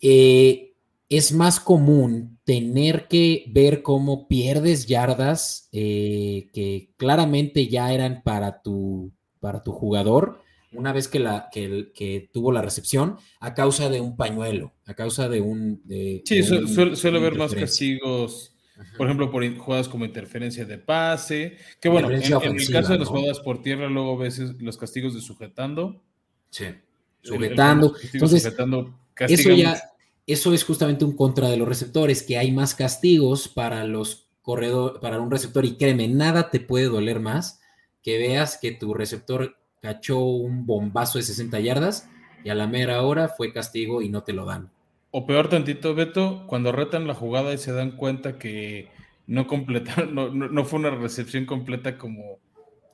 Eh, es más común tener que ver cómo pierdes yardas eh, que claramente ya eran para tu, para tu jugador una vez que, la, que, que, tuvo la recepción a causa de un pañuelo, a causa de un... De, sí, de un, suele, suele haber más castigos, Ajá. por ejemplo, por jugadas como interferencia de pase, que bueno, en, el caso de las ¿no? jugadas por tierra, luego ves los castigos de sujetando. Sí, sujetando. El, el Entonces, sujetando eso ya, eso es justamente un contra de los receptores, que hay más castigos para los corredores, para un receptor, y créeme, nada te puede doler más que veas que tu receptor cachó un bombazo de 60 yardas y a la mera hora fue castigo y no te lo dan. O peor tantito, Beto, cuando retan la jugada y se dan cuenta que no completaron, no, no, no fue una recepción completa como,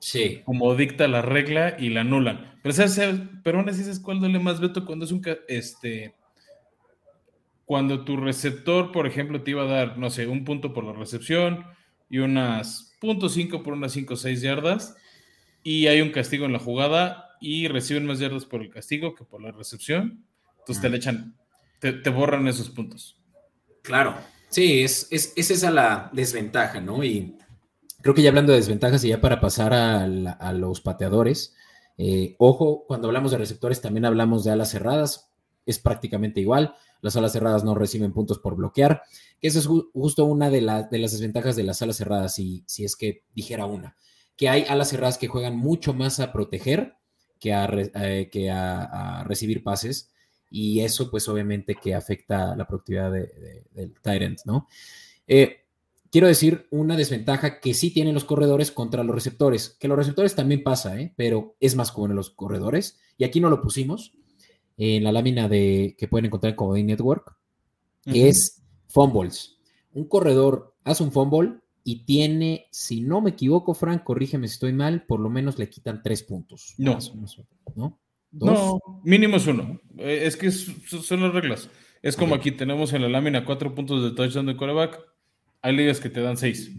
sí. como dicta la regla y la anulan. Pero, ¿sabes? pero aún así, ¿sabes cuál duele más, Beto? Cuando es un, este, cuando tu receptor, por ejemplo, te iba a dar, no sé, un punto por la recepción y unas .5 por unas 5 o 6 yardas, y hay un castigo en la jugada y reciben más yardas por el castigo que por la recepción, entonces te le echan, te, borran esos puntos. Claro, sí, es, es, esa la desventaja, ¿no? Y creo que ya hablando de desventajas y ya para pasar a, los pateadores, eh, ojo, cuando hablamos de receptores también hablamos de alas cerradas, es prácticamente igual. Las alas cerradas no reciben puntos por bloquear, que esa es justo una de, las desventajas de las alas cerradas, si, es que dijera una, que hay alas cerradas que juegan mucho más a proteger que a, eh, que a, recibir pases, y eso pues obviamente que afecta la productividad del Tyrant, ¿no? Eh, quiero decir una desventaja que sí tienen los corredores contra los receptores, que los receptores también pasa, ¿eh? pero es más común en los corredores, y aquí no lo pusimos en la lámina de, que pueden encontrar en Comodine Network, que es fumbles. Un corredor hace un fumble y tiene, si no me equivoco, Frank, corrígeme si estoy mal, por lo menos le quitan tres puntos. No. ¿no? No, mínimo es uno. Eh, es que son las reglas. Es como aquí tenemos en la lámina cuatro puntos de touchdown de coreback, hay ligas que te dan seis.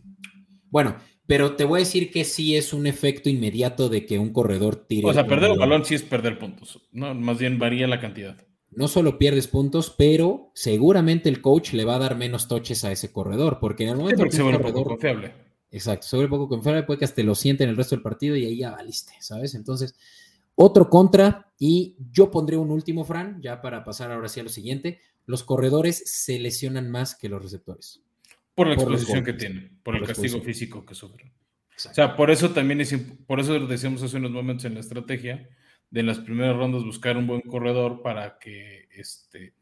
Bueno, pero te voy a decir que sí es un efecto inmediato de que un corredor tire. O sea, perder el balón sí es perder puntos. No, más bien varía la cantidad. No solo pierdes puntos, pero seguramente el coach le va a dar menos toches a ese corredor, porque en el momento que se vuelve poco confiable. Exacto, vuelve poco confiable, puede que hasta lo sienten el resto del partido y ahí ya valiste, ¿sabes? Entonces, otro contra, y yo pondré un último, Fran, ya para pasar ahora sí a lo siguiente. Los corredores se lesionan más que los receptores. Por la exposición que tienen, por, el castigo físico que sufren. O sea, por eso también es, por eso decíamos hace unos momentos en la estrategia, de en las primeras rondas buscar un buen corredor para que este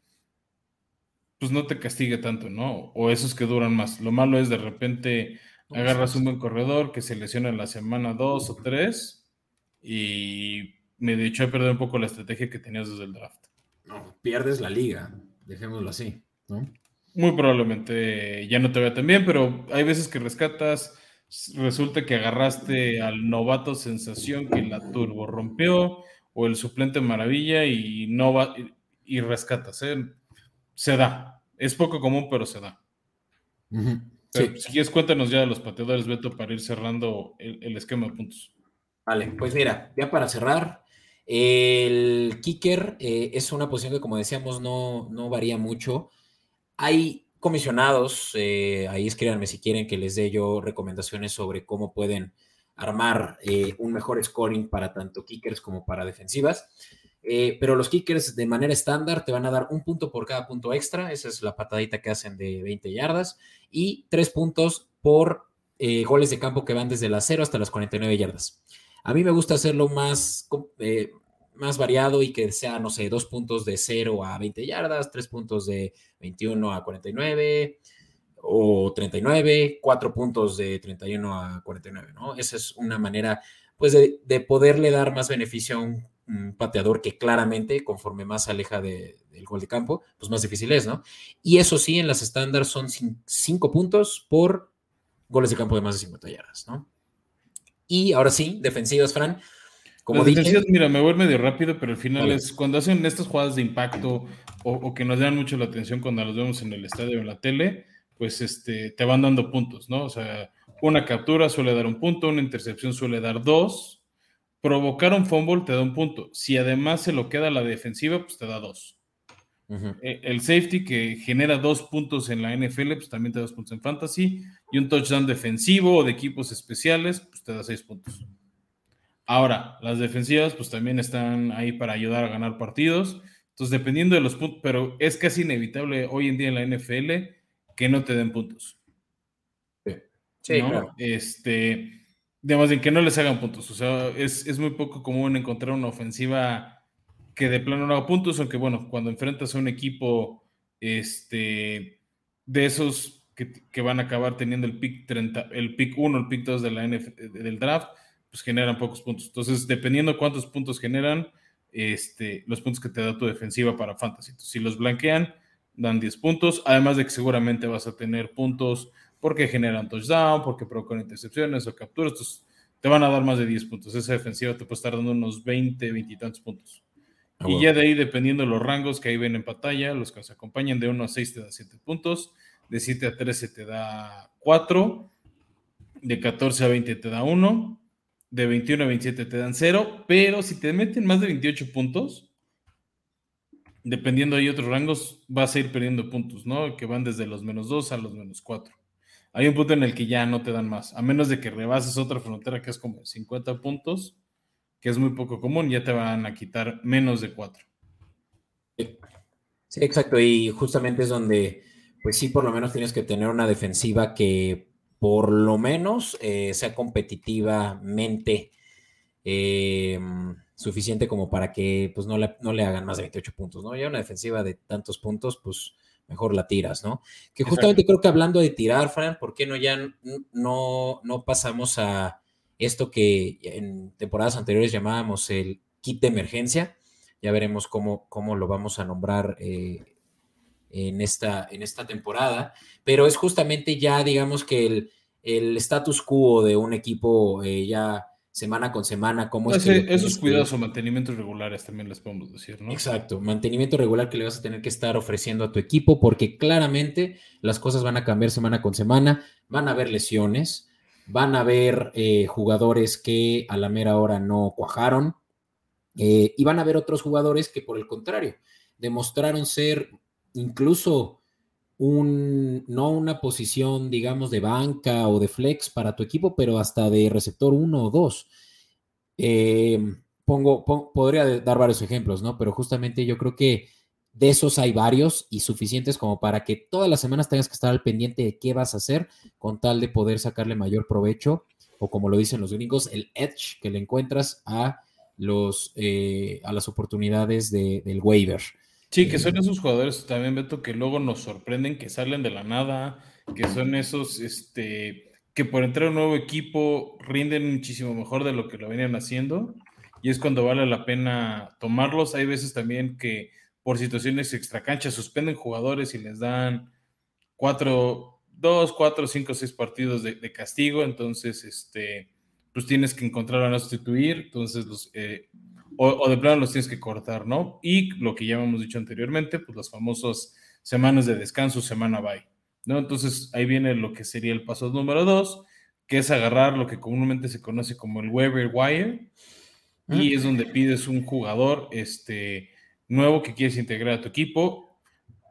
pues no te castigue tanto, ¿no? O esos que duran más. Lo malo es de repente agarras un buen corredor que se lesiona en la semana dos o tres y me echó a perder un poco la estrategia que tenías desde el draft. No, pierdes la liga, dejémoslo así, ¿no? Muy probablemente ya no te vea tan bien, pero hay veces que rescatas, resulta que agarraste al novato sensación que la turbo rompió, o el suplente maravilla y no va y, rescatas. ¿eh? Se da. Es poco común, pero se da. Si quieres, cuéntanos ya de los pateadores, Beto, para ir cerrando el, esquema de puntos. Vale, pues mira, ya para cerrar, el kicker eh, es una posición que, como decíamos, no, no varía mucho. Hay comisionados, eh, ahí escríbanme si quieren que les dé yo recomendaciones sobre cómo pueden armar eh, un mejor scoring para tanto kickers como para defensivas. Pero los kickers de manera estándar te van a dar un punto por cada punto extra, esa es la patadita que hacen de 20 yardas, y tres puntos por goles de campo que van desde las 0 hasta las 49 yardas. A mí me gusta hacerlo más, más variado y que sea, no sé, dos puntos de 0 a 20 yardas, tres puntos de 21 a 49 o 39, cuatro puntos de 31 a 49, ¿no? Esa es una manera, pues, de, poderle dar más beneficio a un, pateador que claramente, conforme más aleja del gol de campo, pues más difícil es, ¿no? Y eso sí, en las estándar son cinco puntos por goles de campo de más de 50 yardas, ¿no? Y ahora sí, defensivas, Fran, como Las mira, me voy medio rápido, pero al final es cuando hacen estas jugadas de impacto o, que nos dan mucho la atención cuando los vemos en el estadio o en la tele, pues este, te van dando puntos, ¿no? O sea, una captura suele dar un punto, una intercepción suele dar dos, provocar un fumble te da un punto. Si además se lo queda la defensiva, pues te da dos. E, el safety que genera dos puntos en la NFL, pues también te da dos puntos en fantasy. Y un touchdown defensivo o de equipos especiales, pues te da seis puntos. Ahora, las defensivas pues también están ahí para ayudar a ganar partidos. Entonces, dependiendo de los puntos, pero es casi inevitable hoy en día en la NFL que no te den puntos. Sí, claro. Este, digamos, en que no les hagan puntos. O sea, es, muy poco común encontrar una ofensiva que de plano no haga puntos, aunque bueno, cuando enfrentas a un equipo este, de esos que, van a acabar teniendo el pick 30, el pick 1, el pick 2 de la del draft, pues generan pocos puntos. Entonces, dependiendo cuántos puntos generan, este, los puntos que te da tu defensiva para fantasy. si los blanquean, dan 10 puntos, además de que seguramente vas a tener puntos porque generan touchdown, porque provocan intercepciones o capturas, entonces te van a dar más de 10 puntos. Esa defensiva te puede estar dando unos 20, 20 y tantos puntos. Ah, y ya de ahí, dependiendo de los rangos que ahí ven en pantalla, los que nos acompañan de 1 a 6 te da 7 puntos, de 7 a 13 te da 4, de 14 a 20 te da 1, de 21 a 27 te dan 0, pero si te meten más de 28 puntos, dependiendo de otros rangos, vas a ir perdiendo puntos, ¿no? Que van desde los menos 2 a los menos 4. Hay un punto en el que ya no te dan más, a menos de que rebases otra frontera que es como 50 puntos, que es muy poco común, ya te van a quitar menos de 4. Sí, exacto. Y justamente es donde, pues sí, por lo menos tienes que tener una defensiva que por lo menos eh, sea competitivamente eh, suficiente como para que pues no le, no le hagan más de 28 puntos, ¿no? Ya una defensiva de tantos puntos, pues mejor la tiras, ¿no? Que justamente creo que hablando de tirar, Fran, ¿por qué no ya no, no pasamos a esto que en temporadas anteriores llamábamos el kit de emergencia? Ya veremos cómo, cómo lo vamos a nombrar eh, en, esta, en esta temporada, pero es justamente ya, digamos que el, el status quo de un equipo eh, ya semana con semana, cómo es que... Lo tienes esos que- cuidados o mantenimientos regulares también les podemos decir, ¿no? Exacto, mantenimiento regular que le vas a tener que estar ofreciendo a tu equipo porque claramente las cosas van a cambiar semana con semana, van a haber lesiones, van a haber eh, jugadores que a la mera hora no cuajaron eh, y van a haber otros jugadores que por el contrario demostraron ser incluso un, no una posición, digamos, de banca o de flex para tu equipo, pero hasta de receptor 1 o 2. Eh, pongo, pon- podría dar varios ejemplos, ¿no? Pero justamente yo creo que de esos hay varios y suficientes como para que todas las semanas tengas que estar al pendiente de qué vas a hacer con tal de poder sacarle mayor provecho o como lo dicen los gringos, el edge que le encuentras a, los, eh, a las oportunidades de- del waiver. Sí, que son esos jugadores también, Beto, que luego nos sorprenden, que salen de la nada, que son esos, este, que por entrar a un nuevo equipo rinden muchísimo mejor de lo que lo venían haciendo. Y es cuando vale la pena tomarlos. Hay veces también que por situaciones extracanchas suspenden jugadores y les dan cuatro, dos, cuatro, cinco, seis partidos de, de castigo. Entonces, este, pues tienes que encontrar a no sustituir. Entonces, los, eh, o, o de plano los tienes que cortar, ¿no? Y lo que ya hemos dicho anteriormente, pues las famosas semanas de descanso, semana bye, ¿no? Entonces ahí viene lo que sería el paso número dos, que es agarrar lo que comúnmente se conoce como el waiver wire, y es donde pides un jugador este, nuevo que quieres integrar a tu equipo.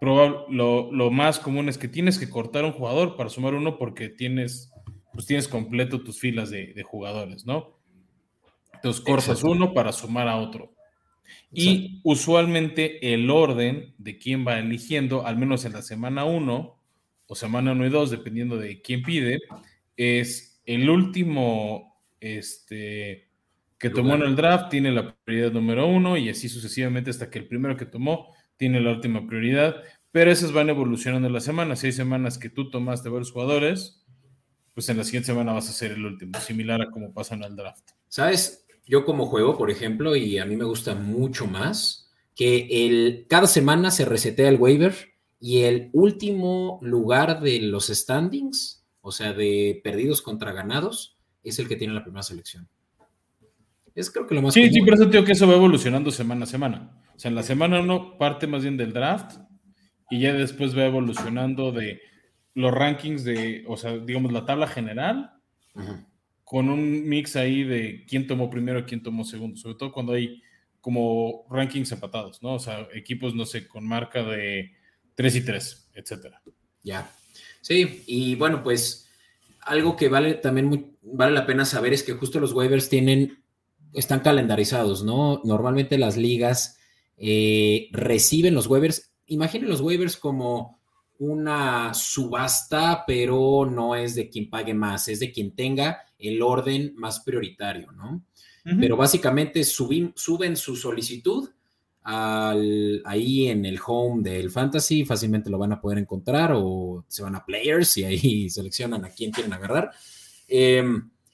Probab- lo, lo más común es que tienes que cortar un jugador para sumar uno porque tienes, pues tienes completo tus filas de, de jugadores, ¿no? Entonces cortas uno para sumar a otro. Y usualmente el orden de quién va eligiendo, al menos en la semana 1 o semana 1 y 2, dependiendo de quién pide, es el último este, que tomó en el draft tiene la prioridad número 1 y así sucesivamente hasta que el primero que tomó tiene la última prioridad. Pero esas van evolucionando en la semana. Si hay semanas que tú tomaste varios jugadores, pues en la siguiente semana vas a ser el último, similar a como pasa en el draft. ¿Sabes? Yo como juego, por ejemplo, y a mí me gusta mucho más, que el, cada semana se resetea el waiver y el último lugar de los standings, o sea, de perdidos contra ganados, es el que tiene la primera selección. Es creo que lo más Sí, sí, por eso digo que eso va evolucionando semana a semana. O sea, en la semana uno parte más bien del draft y ya después va evolucionando de los rankings de, o sea, digamos, la tabla general Ujú. Con un mix ahí de quién tomó primero quién tomó segundo, sobre todo cuando hay como rankings empatados, ¿no? O sea, equipos, no sé, con marca de 3 y 3, etcétera. Ya. Sí, y bueno, pues algo que vale también vale la pena saber es que justo los waivers tienen, están calendarizados, ¿no? Normalmente las ligas eh, reciben los waivers. Imaginen los waivers como una subasta, pero no es de quien pague más, es de quien tenga el orden más prioritario, ¿no? Pero básicamente subim- suben su solicitud al- ahí en el home del fantasy, fácilmente lo van a poder encontrar o se van a players y ahí seleccionan a quién quieren agarrar eh,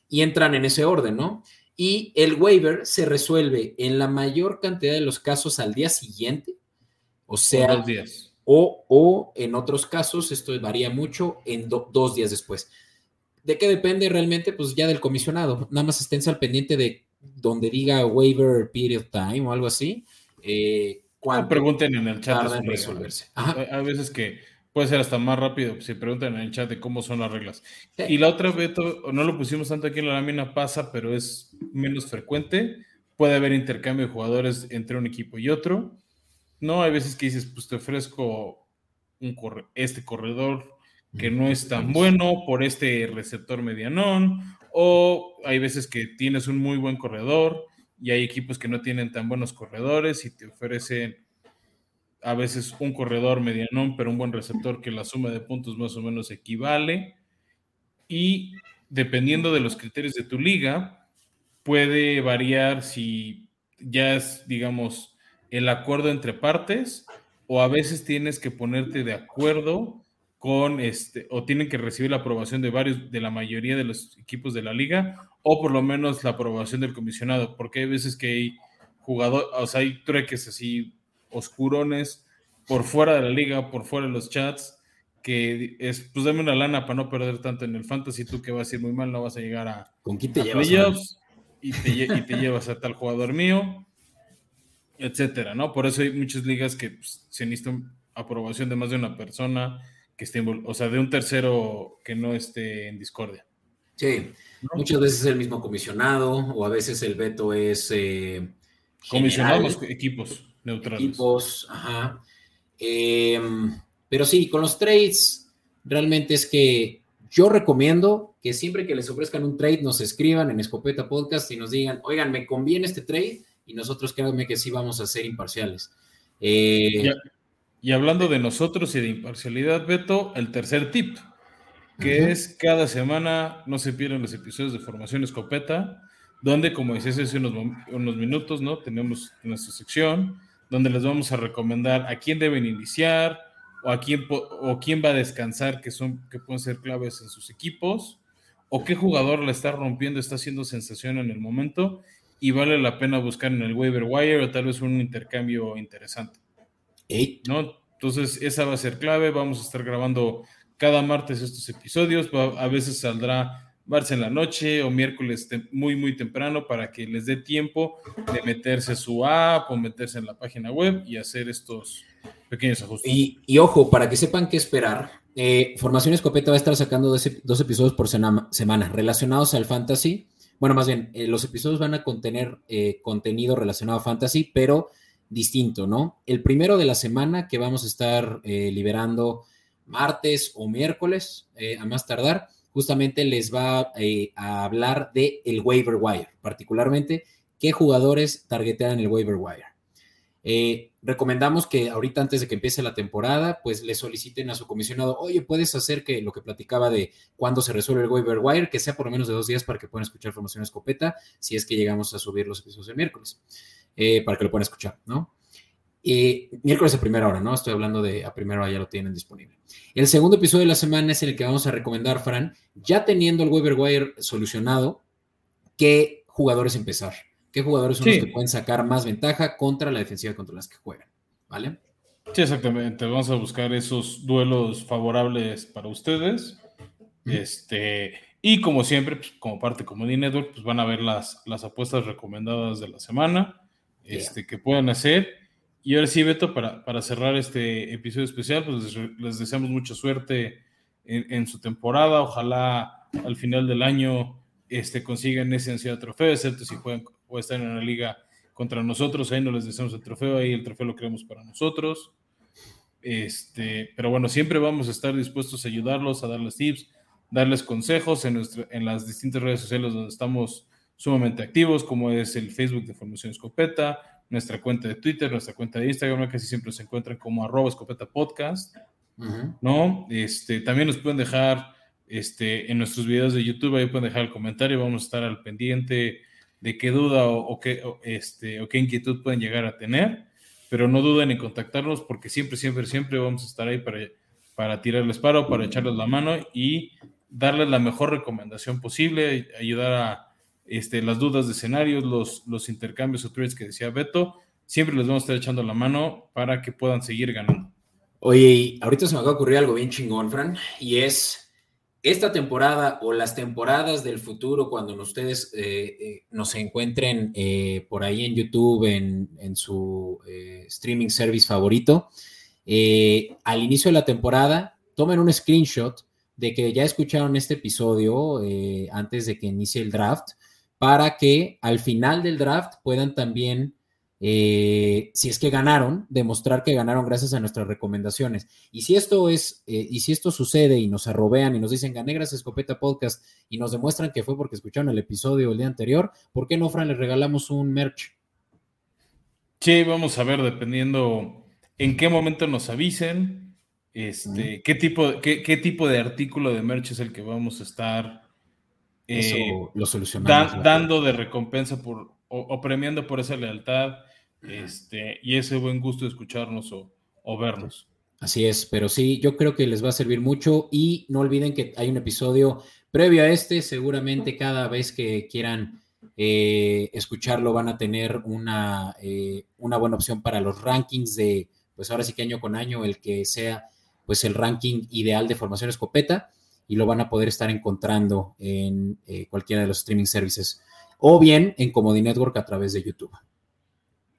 y entran en ese orden, ¿no? Y el waiver se resuelve en la mayor cantidad de los casos al día siguiente, o sea, dos días. o, o en otros casos, esto varía mucho, en do- dos días después. ¿De qué depende realmente? Pues ya del comisionado. Nada más esténse al pendiente de donde diga waiver period time o algo así. eh, cuánto pregunten en el chat tarda en resolverse. A veces que puede ser hasta más rápido si preguntan en el chat de cómo son las reglas. Y la otra, Beto, no lo pusimos tanto aquí en la lámina, pasa, pero es menos frecuente. Puede haber intercambio de jugadores entre un equipo y otro. No, hay veces que dices, pues te ofrezco un este corredor que no es tan bueno por este receptor medianón, o hay veces que tienes un muy buen corredor y hay equipos que no tienen tan buenos corredores y te ofrecen a veces un corredor medianón, pero un buen receptor que la suma de puntos más o menos equivale. Y dependiendo de los criterios de tu liga, puede variar si ya es, digamos, el acuerdo entre partes o a veces tienes que ponerte de acuerdo con este, o tienen que recibir la aprobación de varios, de la mayoría de los equipos de la liga, o por lo menos la aprobación del comisionado, porque hay veces que hay jugadores, o sea, hay trueques así oscurones por fuera de la liga, por fuera de los chats, que es, pues dame una lana para no perder tanto en el fantasy, tú que vas a ir muy mal, no vas a llegar a, ¿Con quién te llevas, y te, y te llevas a tal jugador mío, etcétera, ¿no? Por eso hay muchas ligas que pues, se necesitan aprobación de más de una persona, que esté, o sea, de un tercero que no esté en discordia. Sí, muchas veces es el mismo comisionado o a veces el veto es... Eh, comisionado los equipos neutrales. Equipos, ajá. Em, pero sí, con los trades, realmente es que yo recomiendo que siempre que les ofrezcan un trade nos escriban en Escopeta Podcast y nos digan, oigan, me conviene este trade y nosotros créanme que sí vamos a ser imparciales. Eh, y hablando de nosotros y de imparcialidad, Beto, el tercer tip, que es cada semana no se pierdan los episodios de Formación Escopeta, donde, como decías hace unos, unos minutos, ¿no? Tenemos nuestra sección donde les vamos a recomendar a quién deben iniciar o a quién, o quién va a descansar, que, son, que pueden ser claves en sus equipos, o qué jugador la está rompiendo, está haciendo sensación en el momento y vale la pena buscar en el waiver wire o tal vez un intercambio interesante. ¿No? Entonces, esa va a ser clave. Vamos a estar grabando cada martes estos episodios. A veces saldrá martes en la noche o miércoles muy, muy temprano para que les dé tiempo de meterse a su app o meterse en la página web y hacer estos pequeños ajustes. Y, ojo, para que sepan qué esperar, eh, Formación Escopeta va a estar sacando dos, episodios por semana relacionados al fantasy. Bueno, más bien, eh, los episodios van a contener eh, contenido relacionado a fantasy, pero distinto, ¿no? El primero de la semana que vamos a estar eh, liberando martes o miércoles, eh, a más tardar, justamente les va eh, a hablar de el waiver wire, particularmente qué jugadores targetean el waiver wire. recomendamos que ahorita antes de que empiece la temporada, pues le soliciten a su comisionado, oye, puedes hacer que lo que platicaba de cuándo se resuelve el waiver wire, que sea por lo menos de dos días para que puedan escuchar formación escopeta, si es que llegamos a subir los episodios de miércoles. Eh, para que lo puedan escuchar, ¿no? Y miércoles a primera hora, ¿no? Estoy hablando de a primera hora, ya lo tienen disponible. El segundo episodio de la semana es el que vamos a recomendar, Fran, ya teniendo el waiver wire solucionado, qué jugadores empezar, qué jugadores son los que pueden sacar más ventaja contra la defensiva contra las que juegan, ¿vale? Sí, exactamente. Vamos a buscar esos duelos favorables para ustedes. Este, y como siempre, pues, como parte como Network, pues van a ver las, las apuestas recomendadas de la semana este, que puedan hacer. Y ahora sí, Beto, para, para cerrar este episodio especial, pues les, deseamos mucha suerte en, su temporada. Ojalá al final del año este, consigan ese ansiado trofeo, excepto si juegan o están en la liga contra nosotros. Ahí no les deseamos el trofeo, ahí el trofeo lo queremos para nosotros. Este, pero bueno, siempre vamos a estar dispuestos a ayudarlos, a darles tips, darles consejos en, nuestra, en las distintas redes sociales donde estamos sumamente activos, como es el Facebook de Formación Escopeta, nuestra cuenta de Twitter, nuestra cuenta de Instagram, casi siempre se encuentran como arroba escopeta podcast, ¿no? Este, también nos pueden dejar este, en nuestros videos de YouTube, ahí pueden dejar el comentario, vamos a estar al pendiente de qué duda o, qué, este, o qué inquietud pueden llegar a tener, pero no duden en contactarnos porque siempre, siempre, siempre vamos a estar ahí para, para tirarles paro, para echarles la mano y darles la mejor recomendación posible, ayudar a este, las dudas de escenarios, los, los intercambios o trades que decía Beto, siempre les vamos a estar echando la mano para que puedan seguir ganando. Oye, ahorita se me acaba de ocurrir algo bien chingón, Fran, y es esta temporada o las temporadas del futuro, cuando ustedes eh, eh, nos encuentren eh, por ahí en YouTube, en, su streaming service favorito, al inicio de la temporada, tomen un screenshot de que ya escucharon este episodio antes de que inicie el draft, para que al final del draft puedan también eh, si es que ganaron, demostrar que ganaron gracias a nuestras recomendaciones. Y si esto es, eh, y si esto sucede y nos arrobean y nos dicen gané gracias Escopeta Podcast y nos demuestran que fue porque escucharon el episodio el día anterior, ¿por qué no, Fran, les regalamos un merch? Sí, vamos a ver, dependiendo en qué momento nos avisen, este, qué, tipo, qué, qué, tipo de artículo de merch es el que vamos a estar eh, lo dando de recompensa por, o, premiando por esa lealtad este, y ese buen gusto de escucharnos o, vernos. Así es, pero sí, yo creo que les va a servir mucho y no olviden que hay un episodio previo a este, seguramente cada vez que quieran eh, escucharlo van a tener una, eh, una buena opción para los rankings de, pues ahora sí que año con año, el que sea pues el ranking ideal de formación escopeta y lo van a poder estar encontrando en eh, cualquiera de los streaming services o bien en Comedy Network a través de YouTube.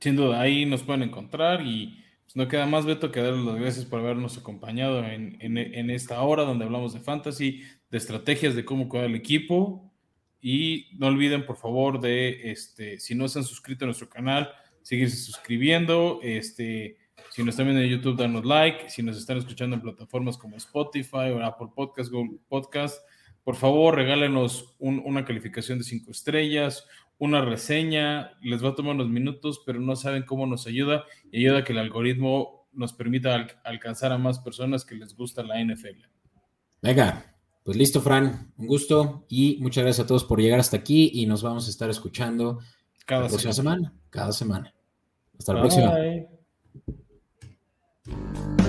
Sin duda, ahí nos pueden encontrar y pues, no queda más, Beto, que darles las gracias por habernos acompañado en, en, esta hora donde hablamos de fantasy, de estrategias de cómo cuidar el equipo. Y no olviden, por favor, de, este, si no se han suscrito a nuestro canal, seguirse suscribiendo. Este, si nos están viendo en YouTube, darnos like. Si nos están escuchando en plataformas como Spotify o Apple Podcast, Google Podcast, por favor, regálenos una calificación de cinco estrellas, una reseña. Les va a tomar unos minutos, pero no saben cómo nos ayuda y ayuda a que el algoritmo nos permita alcanzar a más personas que les gusta la NFL. Venga, pues listo, Fran. Un gusto y muchas gracias a todos por llegar hasta aquí y nos vamos a estar escuchando cada la próxima semana. Cada semana. Hasta la próxima. Thank you.